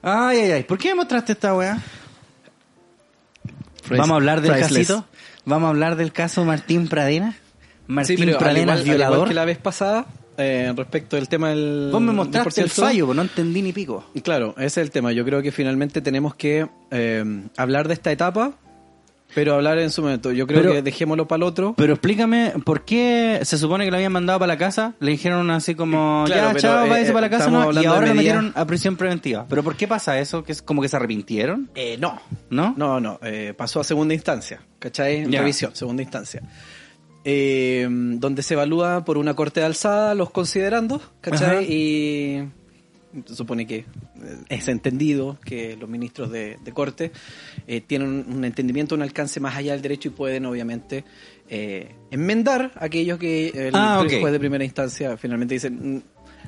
Ay, ay, ay. ¿Por qué me mostraste esta weá? Vamos a hablar del Priceless. casito. Vamos a hablar del caso Martín Pradena. Martín Sí, pero al Pradena igual, al violador. igual que la vez pasada, eh, respecto del tema del... Vos me mostraste el 10%, fallo, pues no entendí ni pico. Claro, ese es el tema. Yo creo que finalmente tenemos que eh, hablar de esta etapa, pero hablar en su momento. Yo creo Pero- que dejémoslo para el otro. Pero explícame, ¿por qué se supone que lo habían mandado para la casa? Le dijeron así como, Claro, ya, pero, chao, eh, váyase eh, para la casa, ¿no? Y ahora lo metieron a prisión preventiva. ¿Pero por qué pasa eso? ¿Que es como que se arrepintieron? Eh, no. ¿No? No, no, eh, pasó a segunda instancia, ¿cachai? Ya. Revisión, segunda instancia. Eh, donde se evalúa por una corte de alzada los considerandos, ¿cachai? Ajá. Y supone que eh, es entendido que los ministros de, de corte eh, tienen un, entendimiento, un alcance más allá del derecho y pueden obviamente eh, enmendar aquello que el Ah, ok. juez de primera instancia finalmente dice, "Mm,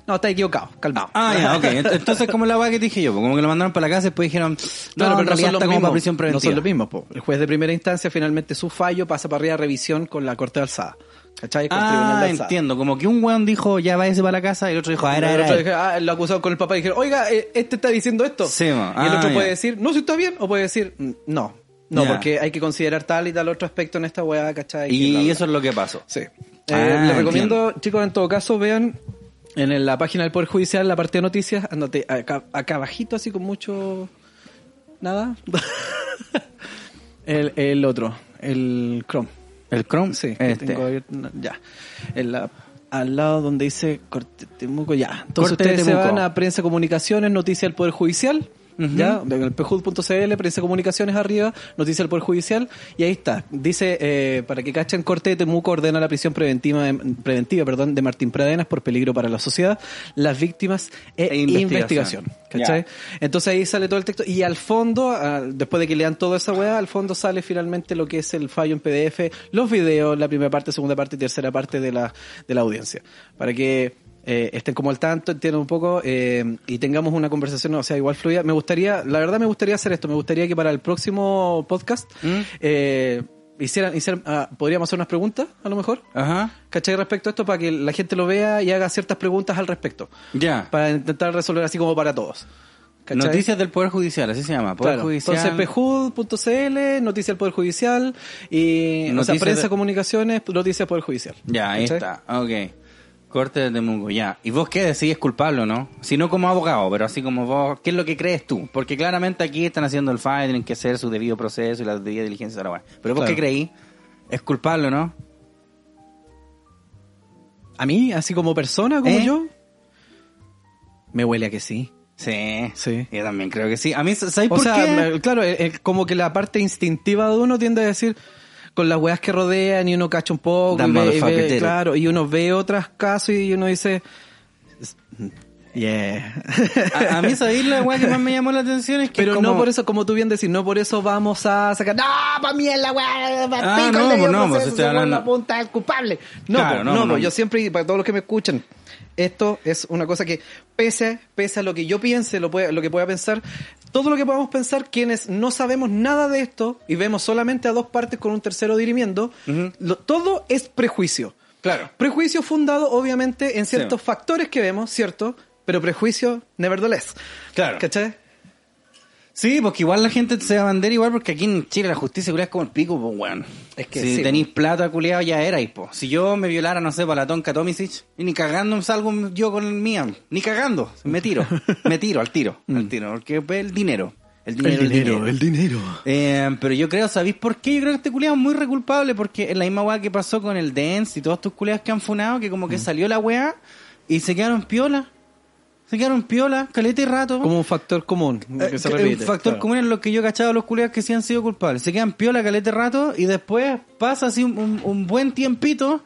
no, está equivocado, calmado. Ah, ya, ok. Ent- Entonces, como la weá que te dije yo, pues, como que lo mandaron para la casa y después dijeron, no, en pero no realidad son los está como mismos. para prisión No preventiva. son los mismos. po. El juez de primera instancia, finalmente su fallo pasa para arriba a revisión con la corte de alzada. ¿Cachai? Con el tribunal Ah, de entiendo. Como que un weón dijo, ya váyase para la casa, y el otro dijo, ah, El era, otro era. dije, ah, lo acusaron con el papá y dijeron, oiga, eh, este está diciendo esto. Sí, mo. y el Ah, otro ya. puede decir, no, si está bien, o puede decir, "Mm, no. No, Ya. porque hay que considerar tal y tal otro aspecto en esta weá, ¿cachai? Y eso es lo que pasó. Sí. Eh, Ah, les recomiendo, chicos, en todo caso, vean en la página del Poder Judicial, la parte de noticias, andate acá, acá abajito, así con mucho... Nada. el, el otro, el Chrome. ¿El Chrome? Sí, Este. tengo abierto, ya. En la al lado donde dice Corte Temuco, ya. Entonces Corte ustedes se van a Prensa Comunicaciones, Noticia del Poder Judicial, ya, en el pjud.cl, Prensa Comunicaciones arriba, Noticia del Poder Judicial, y ahí está. Dice, eh, para que cachen, Corte de Temuco ordena la prisión preventiva, de, preventiva perdón, de Martín Pradenas por peligro para la sociedad, las víctimas e, E investigación. investigación. ¿Cachai? Entonces ahí sale todo el texto, y al fondo, ah, después de que lean toda esa weá, al fondo sale finalmente lo que es el fallo en PDF, los videos, la primera parte, segunda parte y tercera parte de la, de la audiencia. Para que eh, estén como al tanto, entiendan un poco eh, y tengamos una conversación, o sea, igual fluida. Me gustaría, la verdad me gustaría hacer esto, me gustaría que para el próximo podcast ¿Mm? eh, hicieran, hicieran ah, podríamos hacer unas preguntas, a lo mejor. Ajá. ¿Cachai? Respecto a esto, para que la gente lo vea y haga ciertas preguntas al respecto. Ya. Para intentar resolver así como para todos. ¿Cachai? Noticias del Poder Judicial, así se llama. Poder Claro. Judicial. Entonces, pjud.cl, Noticias del Poder Judicial y o sea, Noticias Prensa de- Comunicaciones, Noticias del Poder Judicial. Ya, ahí ¿Cachai? está. Ok. Corte de Temuco, ya. ¿Y vos qué decís? ¿Es culpable o no? Si no como abogado, pero así como vos, ¿qué es lo que crees tú? Porque claramente aquí están haciendo el fallo, tienen que hacer su debido proceso y la debida diligencia weá. Pero vos Claro. qué creí? ¿Es culpable o no? A mí, así como persona, como ¿Eh? yo, me huele a que sí. Sí. Sí. Yo también creo que sí. A mí, ¿sabes O por sea, qué? me- claro, eh, como que la parte instintiva de uno tiende a decir con las weas que rodean y uno cacha un poco, y ve- y ve- claro, y uno ve otros casos y uno dice, yeah. A, a mí, ¿sabéis la weá que más me llamó la atención? Es que Pero como- no por eso, como tú bien decís, no por eso vamos a sacar, no, para mí es la pa' Ah, pico, no, pues no, pues estoy hablando- la punta del culpable. No, Claro, pues, no, no, no. pues, yo siempre, para todos los que me escuchan, esto es una cosa que, pese, pese a lo que yo piense, lo, pueda- lo que pueda pensar, todo lo que podamos pensar, quienes no sabemos nada de esto y vemos solamente a dos partes con un tercero dirimiendo, lo- todo es prejuicio. Claro. Prejuicio fundado, obviamente, en ciertos factores que vemos, ¿cierto? Pero prejuicio, nevertheless. Claro. ¿Cachai? Sí, porque igual la gente se va a vender igual porque aquí en Chile la justicia culiada es como el pico, pues weón. Es que si sí, tenéis plata culiado ya era, po. Si yo me violara, no sé, para la tonca Tomisic, y ni cagando salgo yo con el mía, ni cagando, me tiro, me tiro al tiro, al tiro, porque es el dinero. El dinero, el dinero. dinero. Eh, pero yo creo, ¿sabéis por qué? Yo creo que este culiado es muy reculpable porque es la misma weá que pasó con el Dance y todos estos culiados que han funado, que como que salió la weá y se quedaron piola. Se quedaron piola, caleta y rato. Como un factor común que Eh, se repite. Un factor claro. común en lo que yo he cachado a los culiados que sí han sido culpables. Se quedan piola, calete rato y después pasa así un, un- un buen tiempito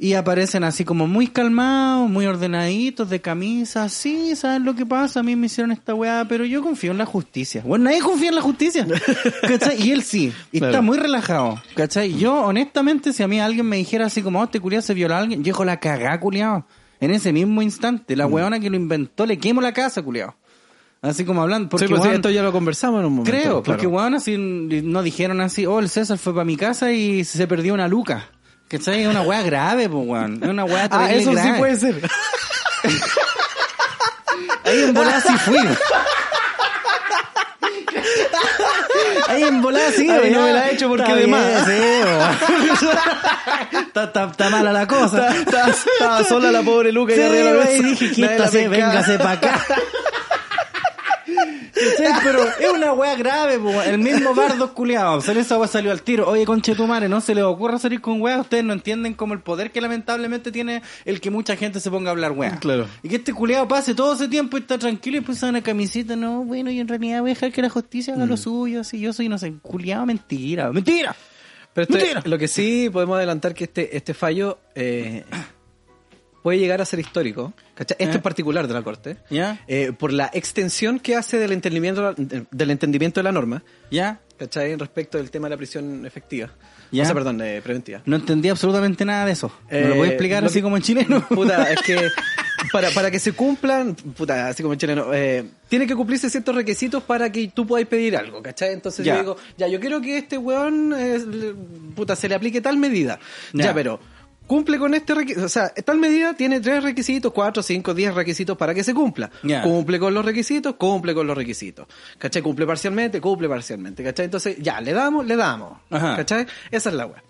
y aparecen así como muy calmados, muy ordenaditos, de camisa. Sí, ¿saben lo que pasa? A mí me hicieron esta weá, pero yo confío en la justicia. Bueno, nadie confía en la justicia. ¿Cachai? Y él sí. Y Claro. está muy relajado. ¿Cachai? Yo, honestamente, si a mí alguien me dijera así como, oh, este culiado se violó a alguien, yo dejo la cagá, culiado. En ese mismo instante, Mm. la weona que lo inventó, le quemo la casa, culiado. Así como hablando. Porque, sí, pues sí, weón, esto ya lo conversamos en un momento. Creo, claro. porque weón así no dijeron así, oh, el César fue para mi casa y se perdió una luca. ¿Cachai? Es una weá grave, pues weón. Es una weá Ah, eso sí grave. puede ser. Ahí en volada sí fui. Ahí en volada sí, no me la he hecho porque Está de bien, más. sí, weón. está, está, está mala la cosa. Estaba, sola la pobre Luca Sí, y arriba la mesa. dije, véngase para acá. Pero es una weá grave, po, el mismo bardo culiado. Salió esa weá salió al tiro. Oye, conche tu madre, no se les ocurra salir con weá. Ustedes no entienden como el poder que lamentablemente tiene el que mucha gente se ponga a hablar weá. Claro. Y que este culiado pase todo ese tiempo y está tranquilo y pues una camiseta. No, bueno, y en realidad voy a dejar que la justicia haga lo Mm. suyo. Así yo soy, no sé, culiado, mentira. ¡Mentira! Pero esto- Mentira. lo que sí podemos adelantar que este, este fallo eh, puede llegar a ser histórico. ¿cachai? Esto ¿Eh? es particular de la Corte. ¿Ya? eh, por la extensión que hace del entendimiento, del entendimiento de la norma. ¿Ya? ¿Cachai? Respecto del tema de la prisión efectiva. ¿Ya? O sea, perdón, eh, preventiva. No entendí absolutamente nada de eso. ¿Me lo Eh, voy a explicar lo así que- como en chileno? Puta, es que para, para que se cumplan, puta, así como en chileno, eh, tiene que cumplirse ciertos requisitos para que tú puedas pedir algo, ¿cachai? Entonces Ya. yo digo, ya, yo quiero que este weón, eh, puta, se le aplique tal medida. Ya. Ya, pero cumple con este requisito, o sea, tal medida tiene tres requisitos, cuatro, cinco, diez requisitos para que se cumpla. Cumple con los requisitos, cumple con los requisitos. ¿Cachai? Cumple parcialmente, cumple parcialmente, ¿cachai? Entonces, ya, le damos, le damos. Ajá. ¿Cachai? Esa es la weá.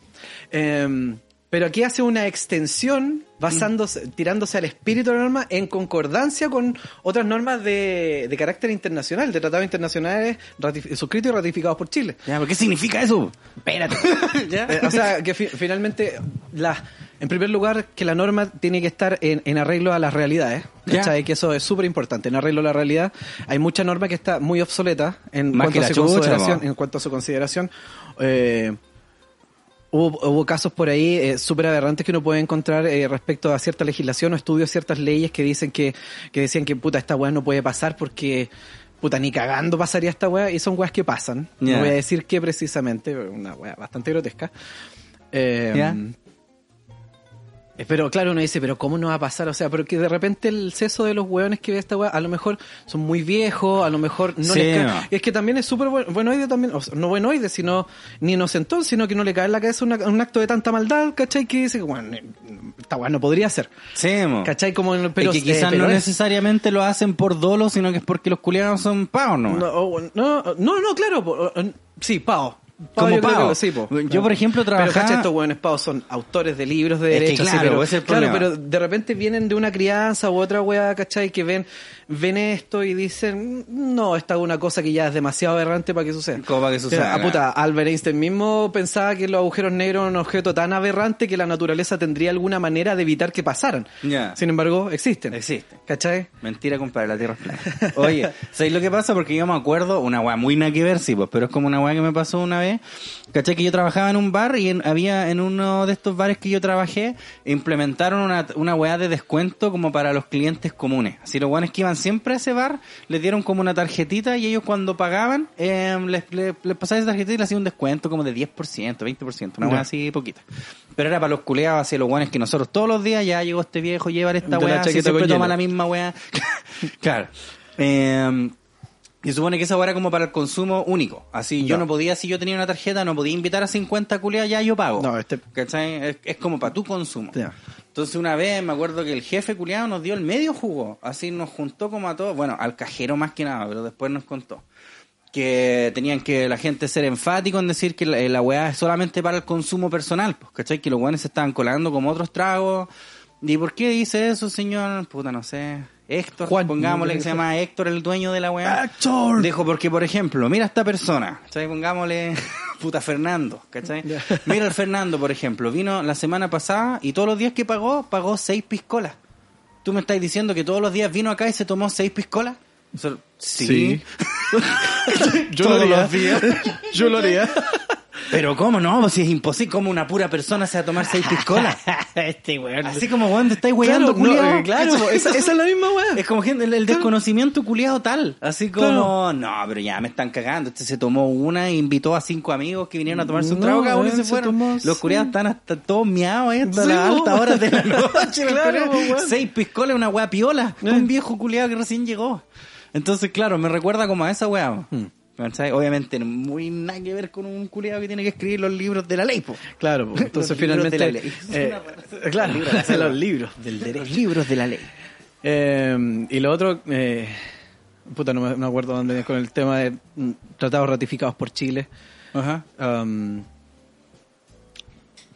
Em, pero aquí hace una extensión basándose, tirándose al espíritu de la norma en concordancia con otras normas de, de carácter internacional, de tratados internacionales suscritos y ratificados por Chile. Ya, ¿pero ¿qué significa eso? Espérate. ¿Ya? O sea, que fi- finalmente las En primer lugar, que la norma tiene que estar en, en arreglo a las realidades. Ya. ¿Cachai? Que eso es súper importante. En arreglo a la realidad hay mucha norma que está muy obsoleta en, Más cuanto, a su chucha, consideración, po. en cuanto a su consideración. Eh, Hubo, hubo casos por ahí eh, súper aberrantes que uno puede encontrar eh, respecto a cierta legislación o estudios, ciertas leyes que dicen que, que decían que puta, esta weá no puede pasar porque puta, ni cagando pasaría esta weá y son weas que pasan. No voy a decir qué precisamente, una weá bastante grotesca. Eh. Eh, Pero claro, uno dice, pero ¿cómo no va a pasar? O sea, porque de repente el seso de los hueones que ve esta weá, a lo mejor son muy viejos, a lo mejor no Sí, les cae. no. Es que también es súper buen, buenoide también, o sea, no buenoide, sino ni inocentón, sino que no le cae en la cabeza una- un acto de tanta maldad, ¿cachai? Que dice, bueno, eh, esta weá no podría ser. Sí, mo. ¿Cachai? Como en- pero, y que quizás eh, pero no es- necesariamente lo hacen por dolo, sino que es porque los culiados son pavos, ¿no? No, no, no, no, claro. Sí, Pau. Como yo Pau. sí, po. Yo, por ejemplo, Pero trabajaba- cacha, estos buenos Pau son autores de libros de Es que sí, claro, pero, ese es el claro, pero de repente vienen de una crianza u otra weá, ¿cachai? Que ven, ven esto y dicen, no, esta es una cosa que ya es demasiado aberrante para que suceda. Como para que O sea, suceda, puta, Albert Einstein mismo pensaba que los agujeros negros eran un objeto tan aberrante que la naturaleza tendría alguna manera de evitar que pasaran. Sin embargo, existen. Existen. ¿Cachai? Mentira, compadre, la tierra es plana. Oye, ¿sabéis lo que pasa? Porque yo me acuerdo, una weá muy nada que ver, sí, pues, pero es como una weá que me pasó una vez. ¿Cachai? Que yo trabajaba en un bar y en- había en uno de estos bares que yo trabajé, implementaron una, una weá de descuento como para los clientes comunes. Así los weones que iban siempre a ese bar, les dieron como una tarjetita y ellos cuando pagaban, eh, les, les, les pasaban esa tarjetita y les hacían un descuento como de 10%, 20%, una Ya. así poquita. Pero era para los culeados, así los weones que nosotros todos los días ya llegó este viejo, llevar esta weá, chaqueta siempre toma hielo. la misma weá. claro. Eh, y supone que esa era como para el consumo único. Así, yo no podía, si yo tenía una tarjeta, no podía invitar a 50 culiadas, ya yo pago. No, este- ¿Cachai? Es, es como para tu consumo. Ya. Entonces una vez me acuerdo que el jefe culiado nos dio el medio jugo. Así nos juntó como a todos, bueno, al cajero más que nada, pero después nos contó. Que tenían que la gente ser enfático en decir que la, la weá es solamente para el consumo personal. Pues, ¿Cachai? Que los weones se estaban colando como otros tragos. ¿Y por qué dice eso, señor? Puta, no sé. Héctor, Juan. pongámosle que se llama Héctor, el dueño de la weá. Héctor. Dijo, porque por ejemplo, mira a esta persona. Pongámosle, puta Fernando, ¿cachai? Mira al Fernando, por ejemplo, vino la semana pasada y todos los días que pagó, pagó seis piscolas. ¿Tú me estás diciendo que todos los días vino acá y se tomó seis piscolas? Eso- sí. Yo lo haría. los días. Yo lo haría. Pero ¿cómo no? Si es imposible, ¿cómo una pura persona se va a tomar seis piscolas? este weón. Así como, weón, te estáis weyando, Claro, no, culiao. eh, claro, esa, esa es la misma weá. Es como gente, el, el desconocimiento culiado tal. Así como, Claro. no, pero ya me están cagando. Este se tomó una e invitó a cinco amigos que vinieron a tomarse un No, trago, uno y weón, se se fueron. tomó Los cinco. culiados están hasta todos miados ahí hasta Sí, las altas horas de la noche. Claro, weón. Seis piscolas, una weá piola. Eh. Un viejo culiado que recién llegó. Entonces, claro, me recuerda como a esa weá. Hmm. ¿Cachai? Obviamente, muy nada que ver con un culiado que tiene que escribir los libros de la ley, po. Claro, pues, entonces Los libros finalmente. de la ley. eh, claro, los libros del derecho. Los libros de la ley. Eh, y lo otro, eh, puta, no me, no acuerdo dónde con el tema de mm, tratados ratificados por Chile. Ajá. Um,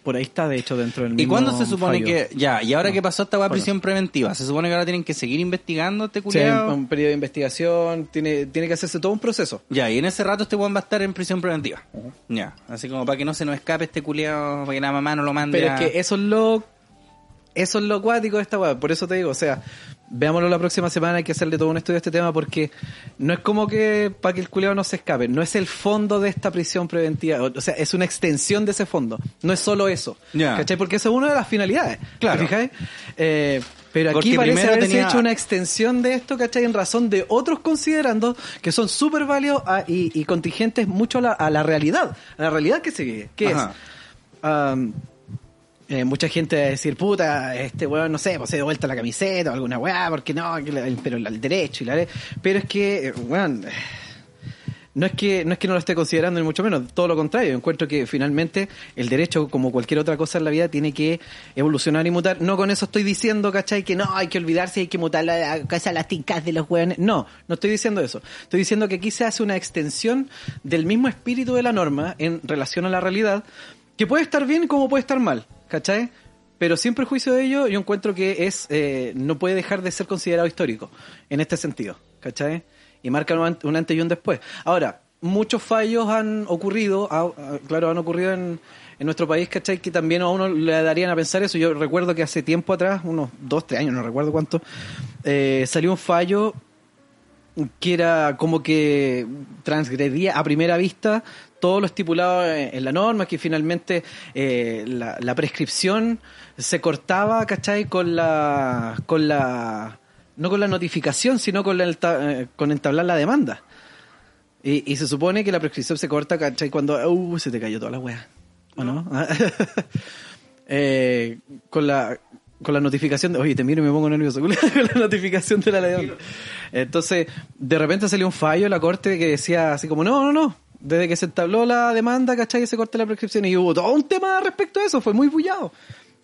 por ahí está, de hecho, dentro del ¿Y mismo cuándo se supone fallo. que, ya, y ahora No. que pasó esta weá prisión preventiva, se supone que ahora tienen que seguir investigando este Sí, culiado? un periodo de investigación, tiene, tiene que hacerse todo un proceso. Ya, y en ese rato este weón va a estar en prisión preventiva. Ya, así como para que no se nos escape este culiado, para que la mamá no lo mande Pero a- es que eso es lo eso es lo cuático de esta weá. Por eso te digo, o sea, veámoslo la próxima semana, hay que hacerle todo un estudio a este tema porque no es como que para que el culiado no se escape, no es el fondo de esta prisión preventiva, o sea, es una extensión de ese fondo, no es solo eso. Ya. ¿Cachai? Porque eso es una de las finalidades. Claro. ¿Te fijáis? Eh, pero aquí Porque parece haberse tenía- hecho una extensión de esto, ¿cachai? En razón de otros considerando que son súper válidos a- y, y contingentes mucho a la, a la realidad, a la realidad que se vive, que Ajá. es... eh, mucha gente va a decir, puta, este weón, no sé, pues se de vuelta la camiseta o alguna weá, porque no, pero el derecho y la. Pero es que, eh, weón, no es que no es que no lo esté considerando ni mucho menos, todo lo contrario. Encuentro que finalmente el derecho, como cualquier otra cosa en la vida, tiene que evolucionar y mutar. No con eso estoy diciendo, ¿cachai? Que no, hay que olvidarse, hay que mutar la, las tincas de los weones. No, no estoy diciendo eso. Estoy diciendo que aquí se hace una extensión del mismo espíritu de la norma en relación a la realidad, que puede estar bien como puede estar mal, ¿cachai? Pero sin perjuicio de ello, yo encuentro que es eh, no puede dejar de ser considerado histórico en este sentido, ¿cachai? Y marca un antes y un después. Ahora, muchos fallos han ocurrido, ah, ah, claro, han ocurrido en, en nuestro país, ¿cachai? Que también a uno le darían a pensar eso. Yo recuerdo que hace tiempo atrás, unos dos, tres años, no recuerdo cuánto, eh, salió un fallo que era como que transgredía a primera vista todo lo estipulado en la norma, que finalmente eh, la, la prescripción se cortaba, ¿cachai? Con la, con la, no con la notificación, sino con, la, eh, con entablar la demanda. Y, y se supone que la prescripción se corta, ¿cachai? Cuando, uh, se te cayó toda la wea. ¿O no? Eh, con la con la notificación de, oye, te miro y me pongo nervioso, con la notificación de la ley. Entonces, de repente salió un fallo en la corte que decía así como, no, no, no, desde que se entabló la demanda, ¿cachai? Se corta la prescripción y hubo todo un tema respecto a eso, fue muy bullado.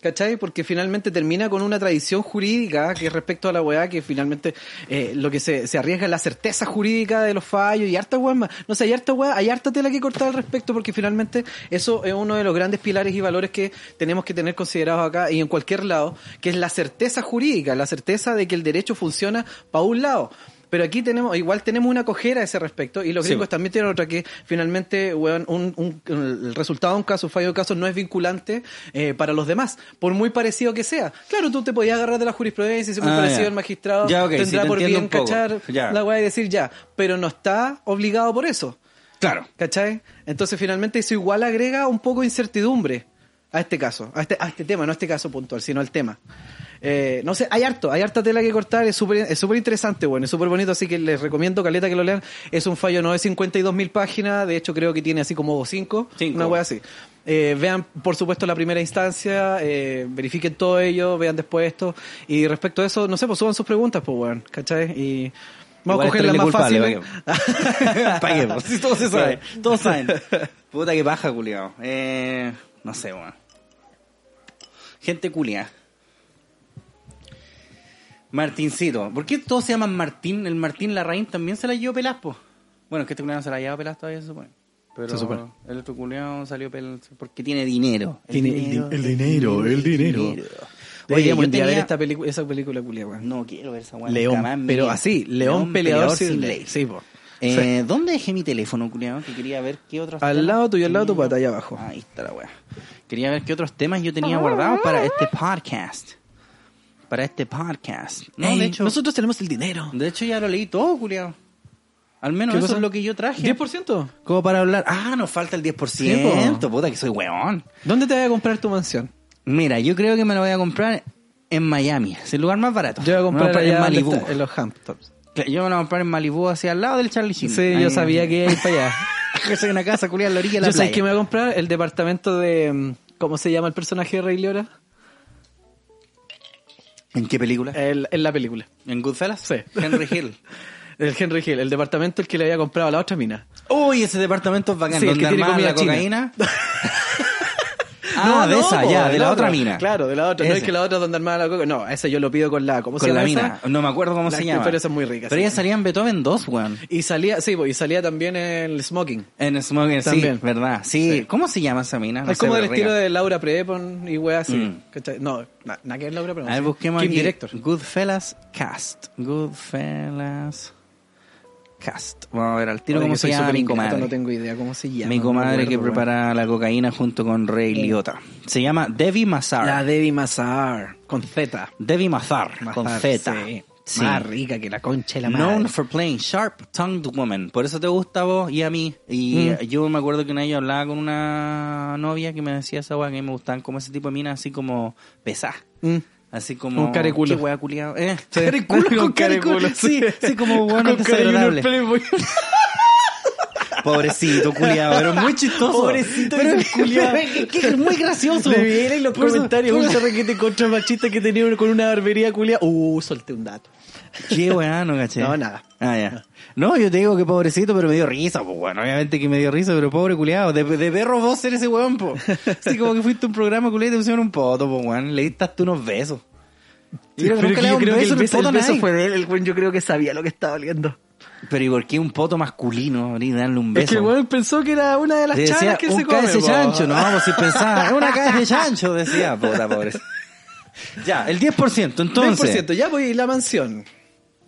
¿Cachai? Porque finalmente termina con una tradición jurídica que respecto a la weá, que finalmente eh, lo que se, se arriesga es la certeza jurídica de los fallos y harta weá más. No sé, hay harta weá, hay harta tela que cortar al respecto porque finalmente eso es uno de los grandes pilares y valores que tenemos que tener considerados acá y en cualquier lado, que es la certeza jurídica, la certeza de que el derecho funciona para un lado. Pero aquí tenemos, igual tenemos una cojera a ese respecto, y los Sí. gringos también tienen otra que finalmente, weón, un, un- el resultado de un caso, un fallo de caso, no es vinculante eh, para los demás, por muy parecido que sea. Claro, tú te podías agarrar de la jurisprudencia, si es muy Ah, parecido ya. el magistrado, Ya, sí, tendrá te por bien cachar Ya. la weá y decir ya, pero no está obligado por eso. Claro. ¿Cachai? Entonces finalmente eso igual agrega un poco de incertidumbre a este caso, a este, a este tema, no a este caso puntual, sino al tema. Eh, no sé, hay harto, hay harta tela que cortar, es súper es súper interesante, bueno, es súper bonito, así que les recomiendo, Caleta, que lo lean. Es un fallo no de 52 mil páginas, de hecho creo que tiene así como 5, Cinco. una wea así. Eh, vean, por supuesto, la primera instancia, eh, verifiquen todo ello, vean después esto, y respecto a eso, no sé, pues suban sus preguntas, pues, weón, ¿cachai? Y vamos Igual a coger es más terrible fáciles. ¿Para qué? po? Si todo se sabe. Todos saben. Puta que paja, culiao. Eh, no sé, weón. Gente culia. Martincito. ¿Por qué todos se llaman Martín? El Martín Larraín también se la llevó Pelaspo. Bueno, es que este culiao no se la lleva Pelas todavía, se supone. Pero Se supone. el otro culiao salió pel porque tiene dinero. Tiene el di- el dinero, el dinero. Oye, yo día ver tenía... esta esa película culia, weón. No quiero ver esa weá. León, pero así, León, peleador, sin ley. Sí, po. Eh, ¿Dónde dejé mi teléfono, culiao? Que quería ver qué otros Al temas lado tuyo, al lado tu tenía. pata, allá abajo. Ahí está la weá. Quería ver qué otros temas yo tenía guardados para este podcast. Para este podcast. No, Ey, de hecho, nosotros tenemos el dinero. de hecho ya lo leí todo, culiao. Al menos ¿Qué eso cosa? es lo que yo traje. ¿10%? Como para hablar. Ah, nos falta el 10%. Sí. Puta, que soy weón. ¿Dónde te vas a comprar tu mansión? Mira, yo creo que me lo voy a comprar en Miami. Es el lugar más barato. Yo voy a comprar en allá donde Malibu. está, en los Hamptons. Yo me lo voy a comprar en Malibu, hacia al lado del Charlie Sheen. Sí, yo sabía que iba a ir para allá. que soy una casa culiada en la orilla de la Yo sé playa. que me voy a comprar el departamento de... mm, ¿Cómo se llama el personaje de Rey Leora? ¿En qué película? El- en la película. ¿En Goodfellas? Sí. Henry Hill. El Henry Hill, el departamento el que le había comprado a la otra mina. Uy, ese departamento es bacán. Sí, el que tiene la china. cocaína. ah, de esa, po, ya, de la otra mina. Claro, de la otra. No es que la otra donde armaba la coca. No, ese yo lo pido con la... ¿Cómo Con se la llama mina. esa? No me acuerdo cómo La- se llama. pero esa es muy rica, Pero sí. ella salía en Beethoven 2, weón. Y salía, sí, po, y salía también en el Smoking. En Smoking, sí, También. verdad. Sí. Sí. ¿Cómo se llama esa mina? No es sé, como del estilo de Laura Prepon y weá así. Mm. No, na- nada que ver Laura Prepon. A ver, sí. busquemos Kim aquí. Director. Goodfellas Cast. Goodfellas Cast. Vamos a ver al tiro Oye, cómo se llama mi ingrato, comadre. No tengo idea cómo se llama. Mi no comadre me que prepara la cocaína junto con Ray Liotta. Se llama Debbie Mazar. La Debbie Mazar, con Z. Debbie Mazar, con Z. sí. Sí. Más rica que la concha de la madre. Known for playing sharp-tongued woman. Por eso te gusta a vos y a mí. Y Mm. yo me acuerdo que una vez yo hablaba con una novia que me decía esa weá que a mí me gustaban como ese tipo de minas así como pesadas. Mm. Así como... Un careculo. ¿Qué weá culiado? Eh, Sí. careculo, Con con careculo. Sí, sí. como bueno, Con desagradable. Pobrecito, culiado, pero muy chistoso. Pobrecito pero es que es muy gracioso. Le viene en los comentarios un requete contra machista que tenía con una barbería culia. Uh, solté un dato. Qué weá, no caché. No, nada. Ah, ya. No, yo te digo que pobrecito, pero me dio risa, pues bueno, obviamente que me dio risa, pero pobre culiado. De, de perro vos ser ese weón, po. Así como que fuiste a un programa culiado y te pusieron un poto, pues weón. Le diste hasta unos besos. Y Pero nunca que le da yo un creo que el beso, el fue él. El weón yo creo que sabía lo que estaba oliendo. Pero ¿y por qué un poto masculino? Ni darle un beso. Es que el weón pensó que era una de las decía, chanas que un se come. po. chancho, no vamos si pensaba, una cabeza de chancho, decía, puta pobre. Ya, el 10%, entonces. 10%, ya voy a la mansión.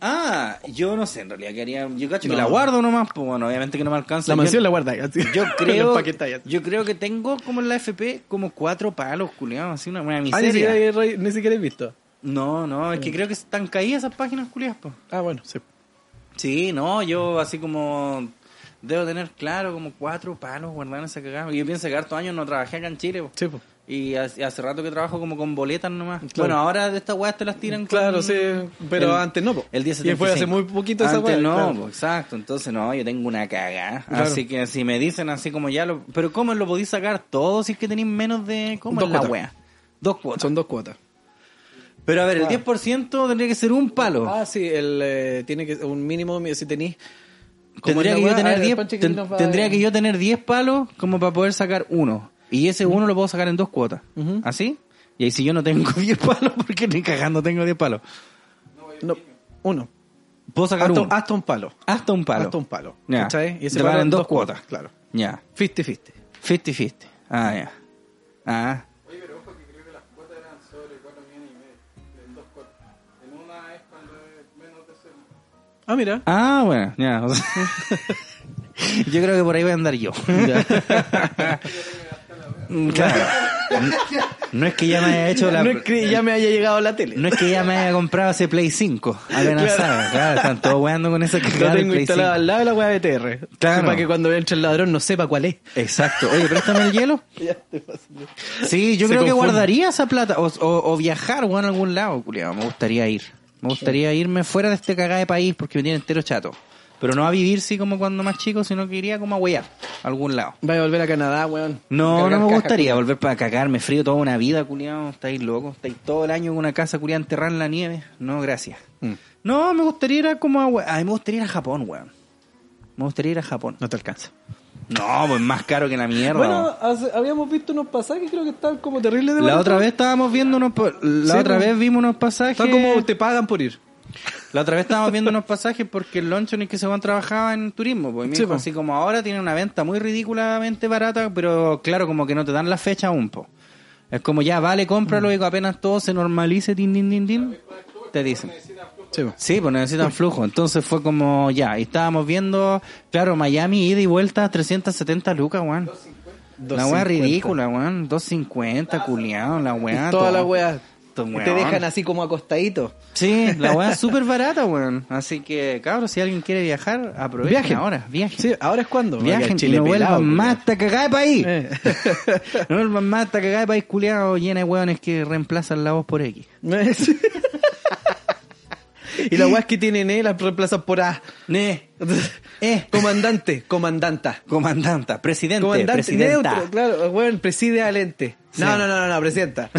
Ah, yo no sé, en realidad que haría. Yo cacho que la guardo nomás, pues bueno, obviamente que no me alcanza. La Yo- mansión la guarda así. Yo creo, yo creo que tengo como en la FP como cuatro palos, culiados, así una, una Ah, ni siquiera, miseria. hay re- ni siquiera he visto. No, no, es que creo que están caídas esas páginas, culiadas, pues. Ah, bueno, sí. Sí, no, yo así como debo tener claro como cuatro palos guardados en esa cagada. Yo pienso que hartos años no trabajé acá en Chile, po. Sí, pues. Y hace, hace rato que trabajo como con boletas nomás. Claro. Bueno, ahora de estas weas te las tiran Claro, con- sí, pero el- antes no, po. El 10 Y fue hace muy poquito esa Antes wea, no, claro. po, exacto. Entonces, no, yo tengo una. Claro. Así que si me dicen así como ya lo... Pero ¿cómo lo podéis sacar todo si es que tenéis menos de... ¿Cómo Dos es la cuotas. wea? Dos cuotas. Son dos cuotas. Pero a ver, el Ah. 10% tendría que ser un palo. Ah, sí, el, eh, tiene que un mínimo, si tenéis... Tendría que, yo tener 10, ten- ten- tendría que yo tener 10 palos como para poder sacar uno. Y ese uno lo puedo sacar en dos cuotas. Ujú. ¿Así? Y ahí si yo no tengo 10 palos, porque ni cagando tengo 10 palos. No, uno. Puedo sacar Hasta, uno. hasta un palo. Hasta un palo. Hasta un palo. Ya. ¿Cachai? Y ese Te palo valen dos cuotas. Claro. Ya. 50-50. 50-50. Ah, ya. Ah. Ah, mira. Ah, bueno, ya. sea, yo creo que por ahí voy a andar yo. claro. No es que ya me haya hecho la... No es que ya me haya llegado la tele. No es que ya me haya comprado ese Play 5. Apenas Claro. sabe. Claro, están todos weando con esa Lo cagada del tengo instalado 5. al lado de la weá BTR. Claro. Para que cuando entre el ladrón no sepa cuál es. Exacto. Oye, préstame el hielo. Sí, yo Se creo que guardaría esa plata. O, o- o viajar, weón, a algún lado, culiado. Me gustaría ir. Me gustaría irme fuera de este cagada de país porque me tiene entero chato. Pero no a vivir, sí, como cuando más chico, sino que iría como a huear a algún lado. Vaya a volver a Canadá, weón. No, no me caja, gustaría volver para cagarme frío toda una vida, culiado. Estáis locos. Estáis todo el año en una casa, culiado, enterrada en la nieve. No, gracias. Mm. No, me gustaría ir a como a... hue- Ay, me gustaría ir a Japón, weón. Me gustaría ir a Japón. No te alcanza. No, pues más caro que la mierda. Bueno, hace- habíamos visto unos pasajes, creo que estaban como terribles de La otra vez estábamos viendo unos... La Sí, otra vez vimos unos pasajes... Está como te pagan por ir. La otra vez estábamos viendo unos pasajes porque el loncho en el que se van trabajaba en turismo. Pues, y me Sí, dijo, así como ahora tiene una venta muy ridículamente barata, pero claro, como que no te dan la fecha aún, po. Es como ya, vale, cómpralo y apenas todo se normalice, tin, tin, tin, tin, te dicen. Sí, pues necesitan flujo. Entonces fue como ya, y estábamos viendo, claro, Miami ida y vuelta 370 lucas, weón. La weá 250. ridícula, weón. 250, culiado, la weá. Toda todo. la weá. Te dejan así como acostadito. Sí, la weá es súper barata, weón. Así que, cabros, si alguien quiere viajar, aprovechen Viajen. ahora. Viajen. Sí, ahora es cuando. Viajen Chile y no vuelvan más hasta cagada de país. Eh. No vuelvan más hasta cagada de país culiado llena de weones que reemplazan la voz por X. Y la weá es que tienen E las reemplazan por A. Ne, eh, Comandante, comandanta. comandanta, presidente, Comandante presidenta. neutro, claro, weón, preside al ente. Sí. No, no, no, no, no, presidenta.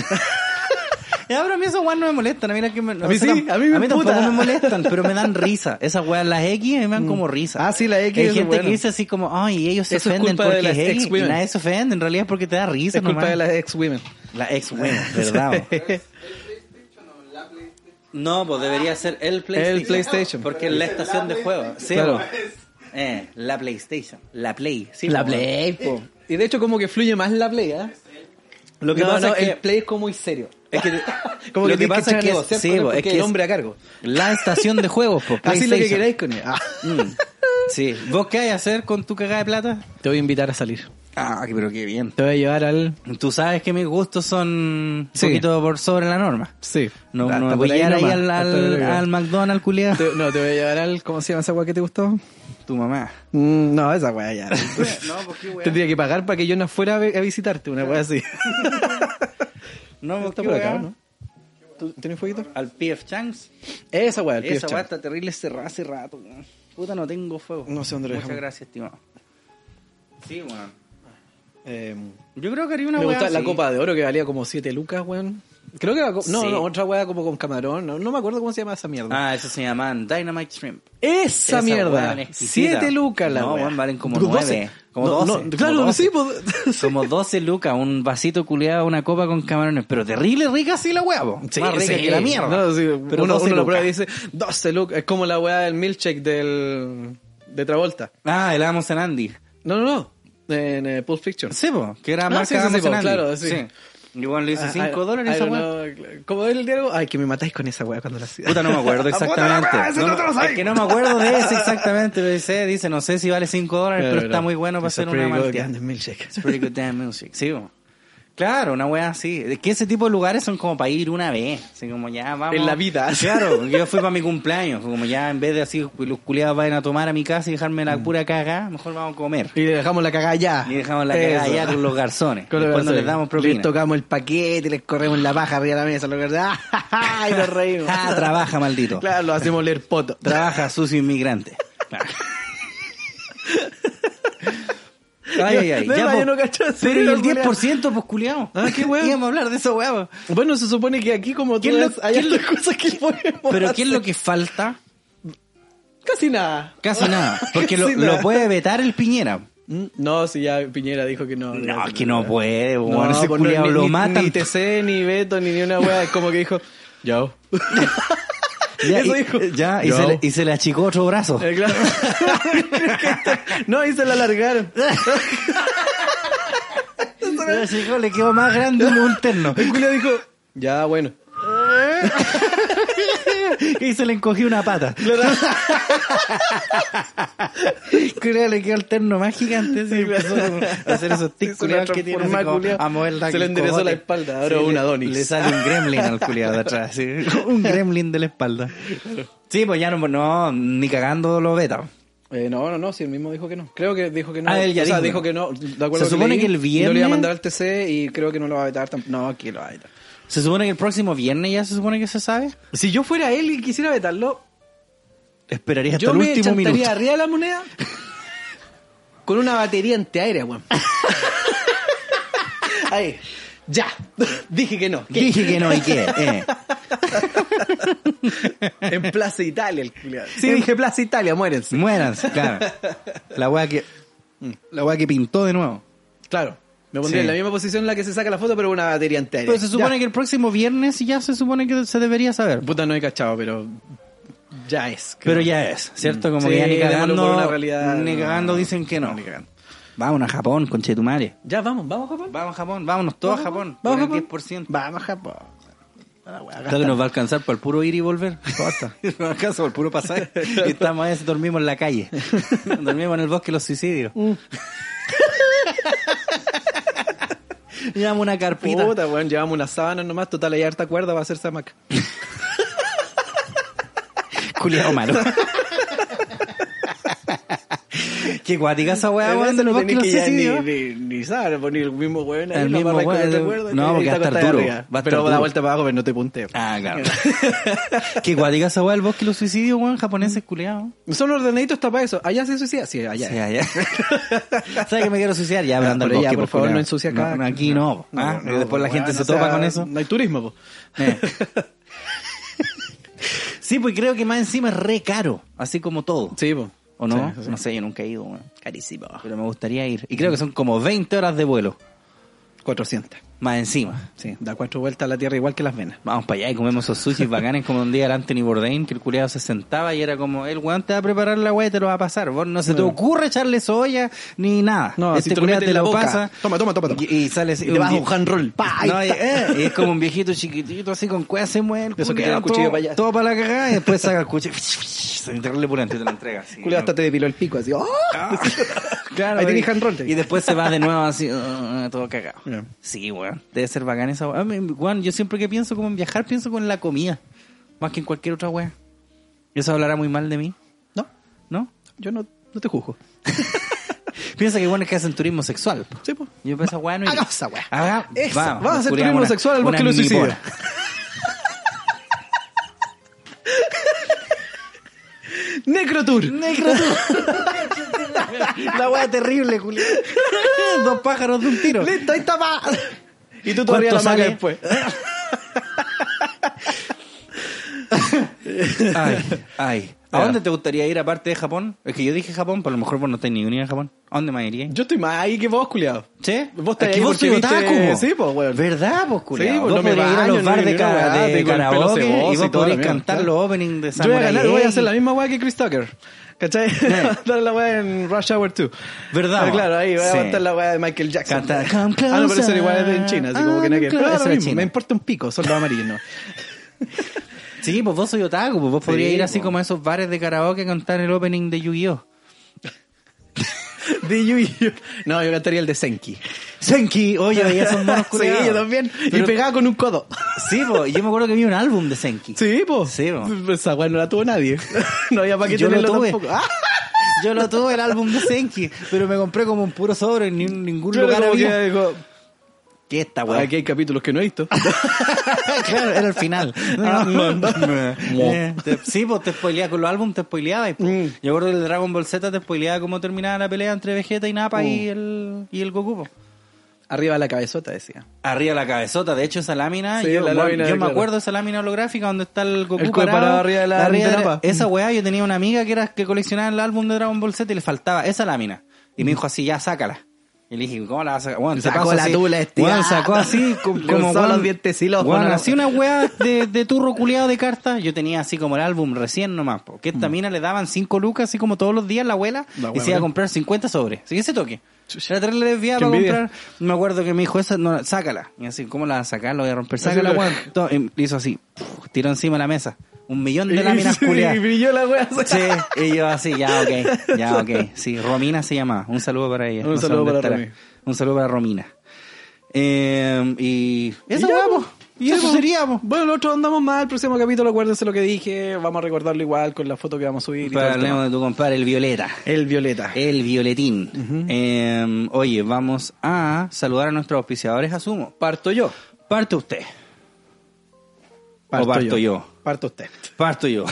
Ya, pero a mí esos weas no me molestan. A mí, la que me, A mí sí, a mí me tampoco emputa. me molestan, pero me dan risa. Esas weas, las X, a mí me dan como risa. Ah, sí, la X Hay es gente bueno. que dice así como, ay, ellos se Eso es ofenden porque las es X. Y ex-women. nadie se ofende, en realidad es porque te da risa es culpa nomás. de las ex-women. La ex bueno, ¿verdad? No, pues debería ser el PlayStation. El PlayStation. Porque es la estación de juego. Sí, Claro. po. Eh, la PlayStation. La Play. Sí, la po. Play, po. Y de hecho como que fluye más la Play, ¿eh? Lo que No, pasa no, es que el Play es como muy serio. Es que- como lo que, tienes pasa que es- sí, po, es que el hombre a cargo. la estación de juegos, po, Así lo que queráis con él. Ah. Mm. Sí. ¿Vos qué hay a hacer con tu cagada de plata? Te voy a invitar a salir. Ah, pero qué bien. Te voy a llevar al... Tú sabes que mis gustos son un poquito por sobre la norma. Sí. No, Hasta no voy a ir ahí nomás, al, al, al McDonald's, culiado. Te- no, te voy a llevar al... ¿Cómo se llama esa weá que te gustó? Tu mamá. Mm, no, esa weá ya. No, ¿por qué weá? Tendría que pagar para que yo no fuera a visitarte, una weá así. No, ¿por Está por acá, weá? ¿no? ¿Tú tienes fueguito? Al PF Changs. Esa weá, el Esa PF weá Channel. está terrible cerrada hace rato, weón. Puta, no tengo fuego. No sé dónde lo Muchas dejamos. gracias, estimado. Sí, weón. Eh, Yo creo que haría una me weá gusta la así. copa de oro que valía como 7 lucas, weón. Creo que co- no, Sí. no, otra weá como con camarón. No, no me acuerdo cómo se llama esa mierda. Ah, eso se llaman Dynamite Shrimp. esa, esa mierda. weá es exquisita. 7 lucas la No, weá. weón, valen como Como 9, como No, 12, no, como claro, 12. sí, pues. Como 12 lucas, un vasito culeado, una copa con camarones. Pero terrible rica así la weá. Sí, Más rica sí. que la mierda. No, sí, Pero uno, 12 uno lo prueba y dice 12 lucas. Es como la weá del milkshake del, de Travolta. Ah, el Amos en Andy. No, no, no. En eh, Pulp Fiction. Sí, po, que era Ah, sí, sí, sí, Amos claro, sí. Y bueno, le hice Ah, 5 I- dólares I esa weá. know. ¿Cómo es el diálogo? Ay, que me matáis con esa weá cuando la hacía. Puta, no me acuerdo exactamente. Ah, No, es que no me acuerdo de ese exactamente. Dice, dice, no sé si vale 5 dólares, pero, está muy bueno para hacer una malteada. It's pretty good damn music. Sí. Claro, una wea así. Es que ese tipo de lugares son como para ir una vez. Así como ya vamos. En la vida. Claro, yo fui para mi cumpleaños. Como ya en vez de así, los culiados vayan a tomar a mi casa y dejarme Mm. la pura caga, mejor vamos a comer. Y le dejamos la cagada ya. Y dejamos la cagada ya con los garzones. Con los Cuando les damos propina. Les tocamos el paquete, les corremos la paja arriba de la mesa. Los garzones. ¡Ah! Y nos reímos. Ah, trabaja, maldito. Claro, lo hacemos leer poto. Trabaja sucio inmigrante. Ay, ay, ay. Ya, verdad, po. yo no cacho Pero y el video, 10%, pues culiao. Ah, qué weón. Íbamos a hablar de eso, weón. Bueno, se supone que aquí como tú ¿Quién lo- ves, hay lo- otras cosas que podemos Pero ¿qué es hacer. lo que falta? Casi nada. Casi nada. Porque lo, Casi lo nada. puede vetar el Piñera. Mm, No, si ya Piñera dijo que no. No, es que no puede, No, ese pues no, culiao ni, lo matan. Ni TC, ni Beto, ni, ni una wea. Es como que dijo, yo. Ya, Eso y, dijo. ya, y, se le, y se le achicó otro brazo. Eh, claro. no, y se la alargaron. Se le achicó, le quedó más grande un terno. El culiao dijo, ya, bueno. y se le encogió una pata. Culiao, le quedó el terno más gigante. empezó a hacer esos tics que tiene. A mover la Se le enderezó la espalda, ahora Sí, un le- Adonis. Le sale un gremlin al culiado de atrás. sí. Un gremlin de la espalda. Sí, pues ya no, no ni cagando lo beta. Eh, no, no, no, si él mismo dijo que no. Creo que dijo que no. Ah, él ya o sea, dijo dijo que no. De acuerdo Se supone leí, que el No le iba a viernes- mandar al TC y creo que no lo va a vetar tampoco. No, aquí lo va a vetar. Se supone que el próximo viernes ya se supone que se sabe. Si yo fuera él y quisiera vetarlo, Esperaría hasta yo el me último minuto. arriba de la moneda con una batería antiaérea, weón. Ahí. Ya. Dije que no. ¿Qué? Dije que no y qué. Eh. En Plaza Italia, el culiado. Sí, dije Plaza Italia, muérense. Muéranse, claro. La weá que. La weá que pintó de nuevo. Claro. Me pondría Sí. en la misma posición en la que se saca la foto, pero una batería antiaérea. Pero se supone Ya. que el próximo viernes ya se supone que se debería saber. Puta, no he cachado, pero ya es. Pero ya es, ¿cierto? Como Sí, que ya ni démoslo cagando. por una realidad, ni no. dicen que no. Vámonos a Japón, conchetumare. Ya, vamos, vamos, Japón. Vamos a Japón, vámonos todos a Japón. Vamos a por el Japón. 10%. Vamos, Japón. Creo que nos va a alcanzar para el puro ir y volver. nos alcanza por el puro pasaje. y estamos ahí, dormimos en la calle. dormimos en el bosque de los suicidios. Llevamos una carpita. Puta, weón, llevamos una sábana nomás, total, hay harta cuerda va a hacerse hamaca. Culiado malo. Qué guática esa weá, weón, del bosque los que ya ni, suicidios. ni, ni saber, poner el mismo weón ahí, El mismo weón, no, porque va a estar duro, Pero da duro. vuelta para abajo, pero no te punteo. Ah, claro. Qué guática esa weá, el bosque los suicidios, weón, japoneses culiados. Son ordenaditos está para eso. ¿Allá se suicida? Sí, allá. Sí, allá. ¿Sabes que me quiero suicidar? Ya, hablando pero del bosque, por pues, favor, no ensucia acá. Aquí no. ah, después la pues, gente se topa con eso. No hay turismo, po. Eh. Sí, pues creo que más encima es re caro, así como todo. Sí, po. ¿O no? Sí, sí. No sé, yo nunca he ido. Carísimo. Pero me gustaría ir. Y creo que son como 20 horas de vuelo, 400. Más encima. Sí, da cuatro vueltas a la tierra igual que las venas. Vamos para allá y comemos esos sushis bacanes como un día el Anthony Bourdain, que el culiado se sentaba y era como, el weón te va a preparar la weá y te lo va a pasar. Vos no se te ocurre echarle soya ni nada. No, este si te lo culiao en la boca. pasa. Toma, toma, toma, toma. Y, y sale así. Y te vas un hand roll. Pa, No, y, eh, y es como un viejito chiquitito, así con cueva se mueve. el Eso que culiao, el cuchillo todo, para allá. Todo para la cagada y después saca el cuchillo. Se enterrarle pulento y te lo entrega. Así, Culo hasta te depiló el pico, así. ¡oh! Claro, Ahí y- tenés hand roll. Y después se va de nuevo así, uh, todo cagado. Sí, weón. Debe ser bacán esa. A mí, Weón, yo siempre que pienso como en viajar, pienso con la comida. Más que en cualquier otra weá. ¿Eso hablará muy mal de mí? No, ¿No? yo no, no te juzgo. Piensa que bueno es que hacen turismo sexual. po. Sí, po. Yo pienso, weá, no iría. Hagamos esa weá. Vamos, Vamos a hacer turismo una- sexual al bosque de los minipona. Necrotour. La weá terrible, Julio. Dos pájaros de un tiro. Listo, ahí está pa. Y tú todavía la ¿Cuánto maca después. Ay, ay. ¿A dónde te gustaría ir aparte de Japón? Es que yo dije Japón, pero a lo mejor vos no estáis ni unido en Japón. ¿A dónde más iríais? Yo estoy más ahí que vos, culiado. ¿Sí? Vos estás Es ahí vos porque soy viste- otaku. Sí, pues, weón. ¿Verdad, pues, culiao? Sí, pues, no me podrías ir a baño, los no bar ni de, de pelo karaoke y vos podrías cantar los openings de Yo voy a Samurai ganar, voy a hacer la misma weá que Chris Tucker. ¿Cachai? Dar la weá en Rush Hour 2. ¿Verdad, Ah, mo? claro, ahí voy a Sí. aguantar la weá de Michael Jackson. Canta, "Come ah, no, pero eso closer, igual es en China, así como que que Pero closer. mismo, China. me importa un pico, son los amarillos, ¿no? Sí, pues vos soy otaku, pues vos podrías Sí, ir así po. como a esos bares de karaoke a cantar el opening de Yu-Gi-Oh! De Yu-Gi-Oh. No, yo cantaría el de Senki. Senki, oye, veía esos monos Sí, yo también. Y pegaba con un codo. Sí, pues, yo me acuerdo que vi un álbum de Senki. Sí, pues. Sí, po. Esa weá no la tuvo nadie. No había para qué Yo lo tenerlo tuve. tampoco. ¡Ah! Yo lo tuve el álbum de Senki, pero me compré como un puro sobre en ni- ningún lugar había. digo, ¿Qué esta weá? Aquí hay capítulos que no he visto. claro, era el final. Ah. Eh, te- sí, pues te spoileaba con los álbumes, te spoileaba. Y, pues, Mm. Yo recuerdo que el Dragon Ball Z te spoileaba cómo terminaba la pelea entre Vegeta y Nappa y, Mm. el, y el Goku. po. Arriba la cabezota, decía. Arriba la cabezota, de hecho esa lámina, Sí, yo, la bueno, lámina, yo me claro. acuerdo de esa lámina holográfica donde está el Goku El parado arriba de la- de Nappa. Esa weá, yo tenía una amiga que era que coleccionaba el álbum de Dragon Ball Z y le faltaba esa lámina. Y me dijo así, ya, sácala. Y le dije, ¿cómo la vas a sacar? Bueno, Sacó la así. tula este. Weón, Ah. sacó así, como weón, los dientes y los weón, ojos. así una weá de, de turro culiado de cartas. Yo tenía así como el álbum recién nomás, porque esta mina le daban 5 lucas así como todos los días la abuela La y se iba a weón. comprar 50 sobres. Así que ese toque. Era para envidia. comprar. Me acuerdo que me dijo, esa, no, sácala. Y así, ¿cómo la vas a sacar? La voy a romper. Sácala, lo- weón. Y hizo así, puf, tiró encima de la mesa. Un millón de láminas Sí, culiadas. Y brilló la wea. Sí, y yo así, ya, ok, ya, ok. Sí, Romina se llama. Un saludo para ella. Un saludo para estará. Romy. Un saludo para Romina. Eh, y eso, po. Y eso po. sería, po. Bueno, nosotros andamos mal. El próximo capítulo, acuérdense lo que dije. Vamos a recordarlo igual con la foto que vamos a subir. Para hablemos de tu compadre, el Violeta. El violeta. El Violetín. Eh, oye, vamos a saludar a nuestros auspiciadores, asumo. Parto yo. Parte usted. o parto yo. Parto usted. Parto yo.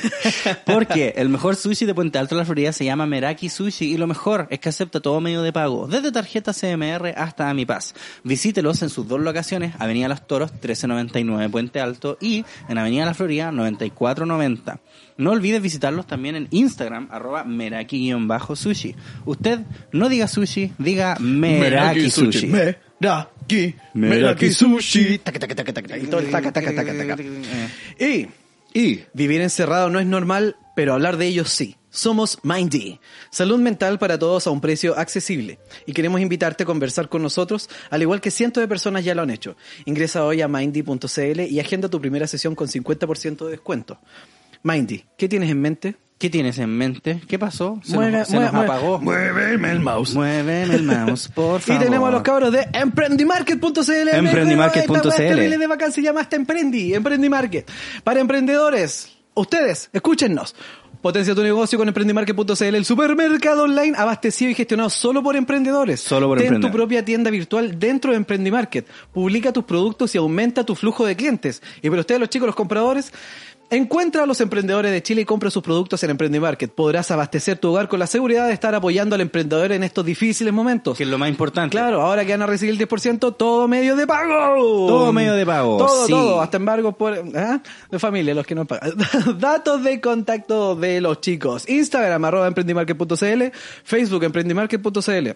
Porque el mejor sushi de Puente Alto de la Florida se llama Meraki Sushi y lo mejor es que acepta todo medio de pago, desde tarjeta CMR hasta AmiPaz. Visítelos en sus dos locaciones, Avenida Los Toros 1399 Puente Alto y en Avenida La Florida 9490. No olvides visitarlos también en Instagram, arroba Meraki-sushi. Usted no diga sushi, diga Meraki, Sushi. Meraki. Meraki sushi. Taca, taca, taca, taca, Y todo el taca, taca, taca, taca. Y, y vivir encerrado no es normal, pero hablar de ello sí. Somos Mindy, salud mental para todos a un precio accesible. Y queremos invitarte a conversar con nosotros, al igual que cientos de personas ya lo han hecho. Ingresa hoy a mindy.cl y agenda tu primera sesión con 50% de descuento. Mindy, ¿qué tienes en mente? ¿Qué tienes en mente? ¿Qué pasó? Se Mueve- nos, se mueve- nos apagó. Muéveme el mouse. Muéveme el mouse, por Y favor. tenemos a los cabros de Emprendimarket.cl. Emprendimarket.cl. De vacancia se llama hasta Emprendi, Emprendimarket. Para emprendedores, ustedes, escúchennos. Potencia tu negocio con Emprendimarket.cl, el supermercado online abastecido y gestionado solo por emprendedores. Solo por Ten tu propia tienda virtual dentro de Emprendimarket. Publica tus productos y aumenta tu flujo de clientes. Y para ustedes, los chicos, los compradores, Encuentra a los emprendedores de Chile y compra sus productos en Emprendimarket. Podrás abastecer tu hogar con la seguridad de estar apoyando al emprendedor en estos difíciles momentos. Que es lo más importante. Claro, ahora que van a recibir el 10%, todo medio de pago. Todo medio de pago, Todo, sí. todo, hasta embargo por ¿ah? de familia, los que no pagan. Datos de contacto de los chicos. Instagram, arroba emprendimarket.cl, Facebook, emprendimarket.cl.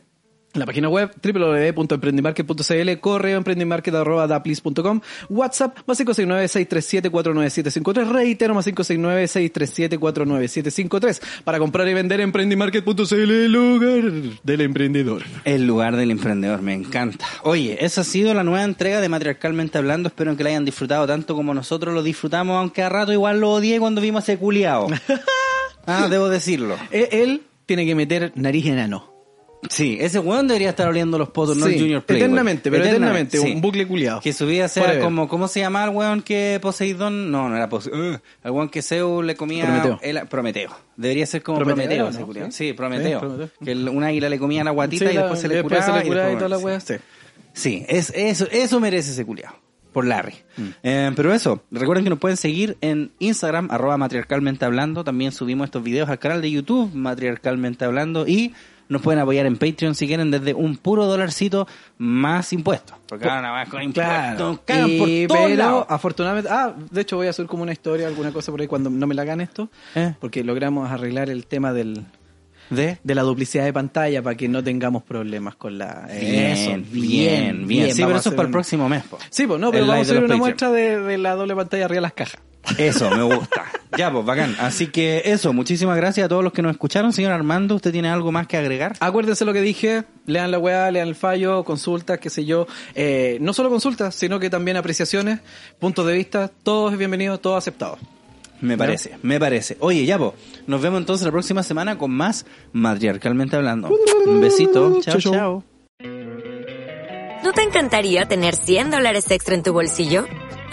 La página web www.emprendimarket.cl, correo emprendimarket.daplis.com, WhatsApp más 569-637-49753, reitero más 569-637-49753. Para comprar y vender emprendimarket.cl, el lugar del emprendedor. El lugar del emprendedor, me encanta. Oye, esa ha sido la nueva entrega de Matriarcalmente Hablando. Espero que la hayan disfrutado tanto como nosotros lo disfrutamos, aunque a rato igual lo odié cuando vimos ese culiao. Ah, debo decirlo. Él tiene que meter nariz en ano. Sí, ese weón debería estar oliendo los potos, no el Junior Playboy. eternamente, pero eternamente, un bucle culiado. Que su vida sea como, ¿cómo se llama el weón que Poseidón? No, no era Poseidón. el weón que Zeus le comía... Prometeo. el- Prometeo. Debería ser como Prometeo, Prometeo. Sí. Prometeo. Que un águila le comía la guatita y después se le curaba. y toda la sí. Es, eso, eso merece ese culiao. Por Larry. Mm. Eh, pero eso, recuerden que nos pueden seguir en Instagram, arroba matriarcalmente hablando. También subimos estos videos al canal de YouTube, matriarcalmente hablando. Y nos pueden apoyar en Patreon si quieren desde un puro dolarcito más impuestos. Porque ahora nada más con impuestos, por Y, todos pero lados. afortunadamente, ah, de hecho voy a hacer como una historia, alguna cosa por ahí cuando no me la hagan esto, ¿Eh? porque logramos arreglar el tema del ¿De? de la duplicidad de pantalla para que no tengamos problemas con la Bien, eso, bien, bien. Sí, vamos pero eso es para el próximo mes. po. Sí, pues no, pero El vamos a hacer una Patreon. muestra de, de la doble pantalla arriba de las cajas. Eso, me gusta. ya, pues, bacán. Así que eso, muchísimas gracias a todos los que nos escucharon. Señor Armando, ¿usted tiene algo más que agregar? Acuérdense lo que dije, lean la weá, lean el fallo, consultas, qué sé yo. Eh, no solo consultas, sino que también apreciaciones, puntos de vista, todos bienvenidos, todos aceptados. Me parece, me parece. Oye, ya, pues, nos vemos entonces la próxima semana con más Matriarcalmente Hablando. Un besito. Chao, chau. chao. ¿No te encantaría tener 100 dólares extra en tu bolsillo?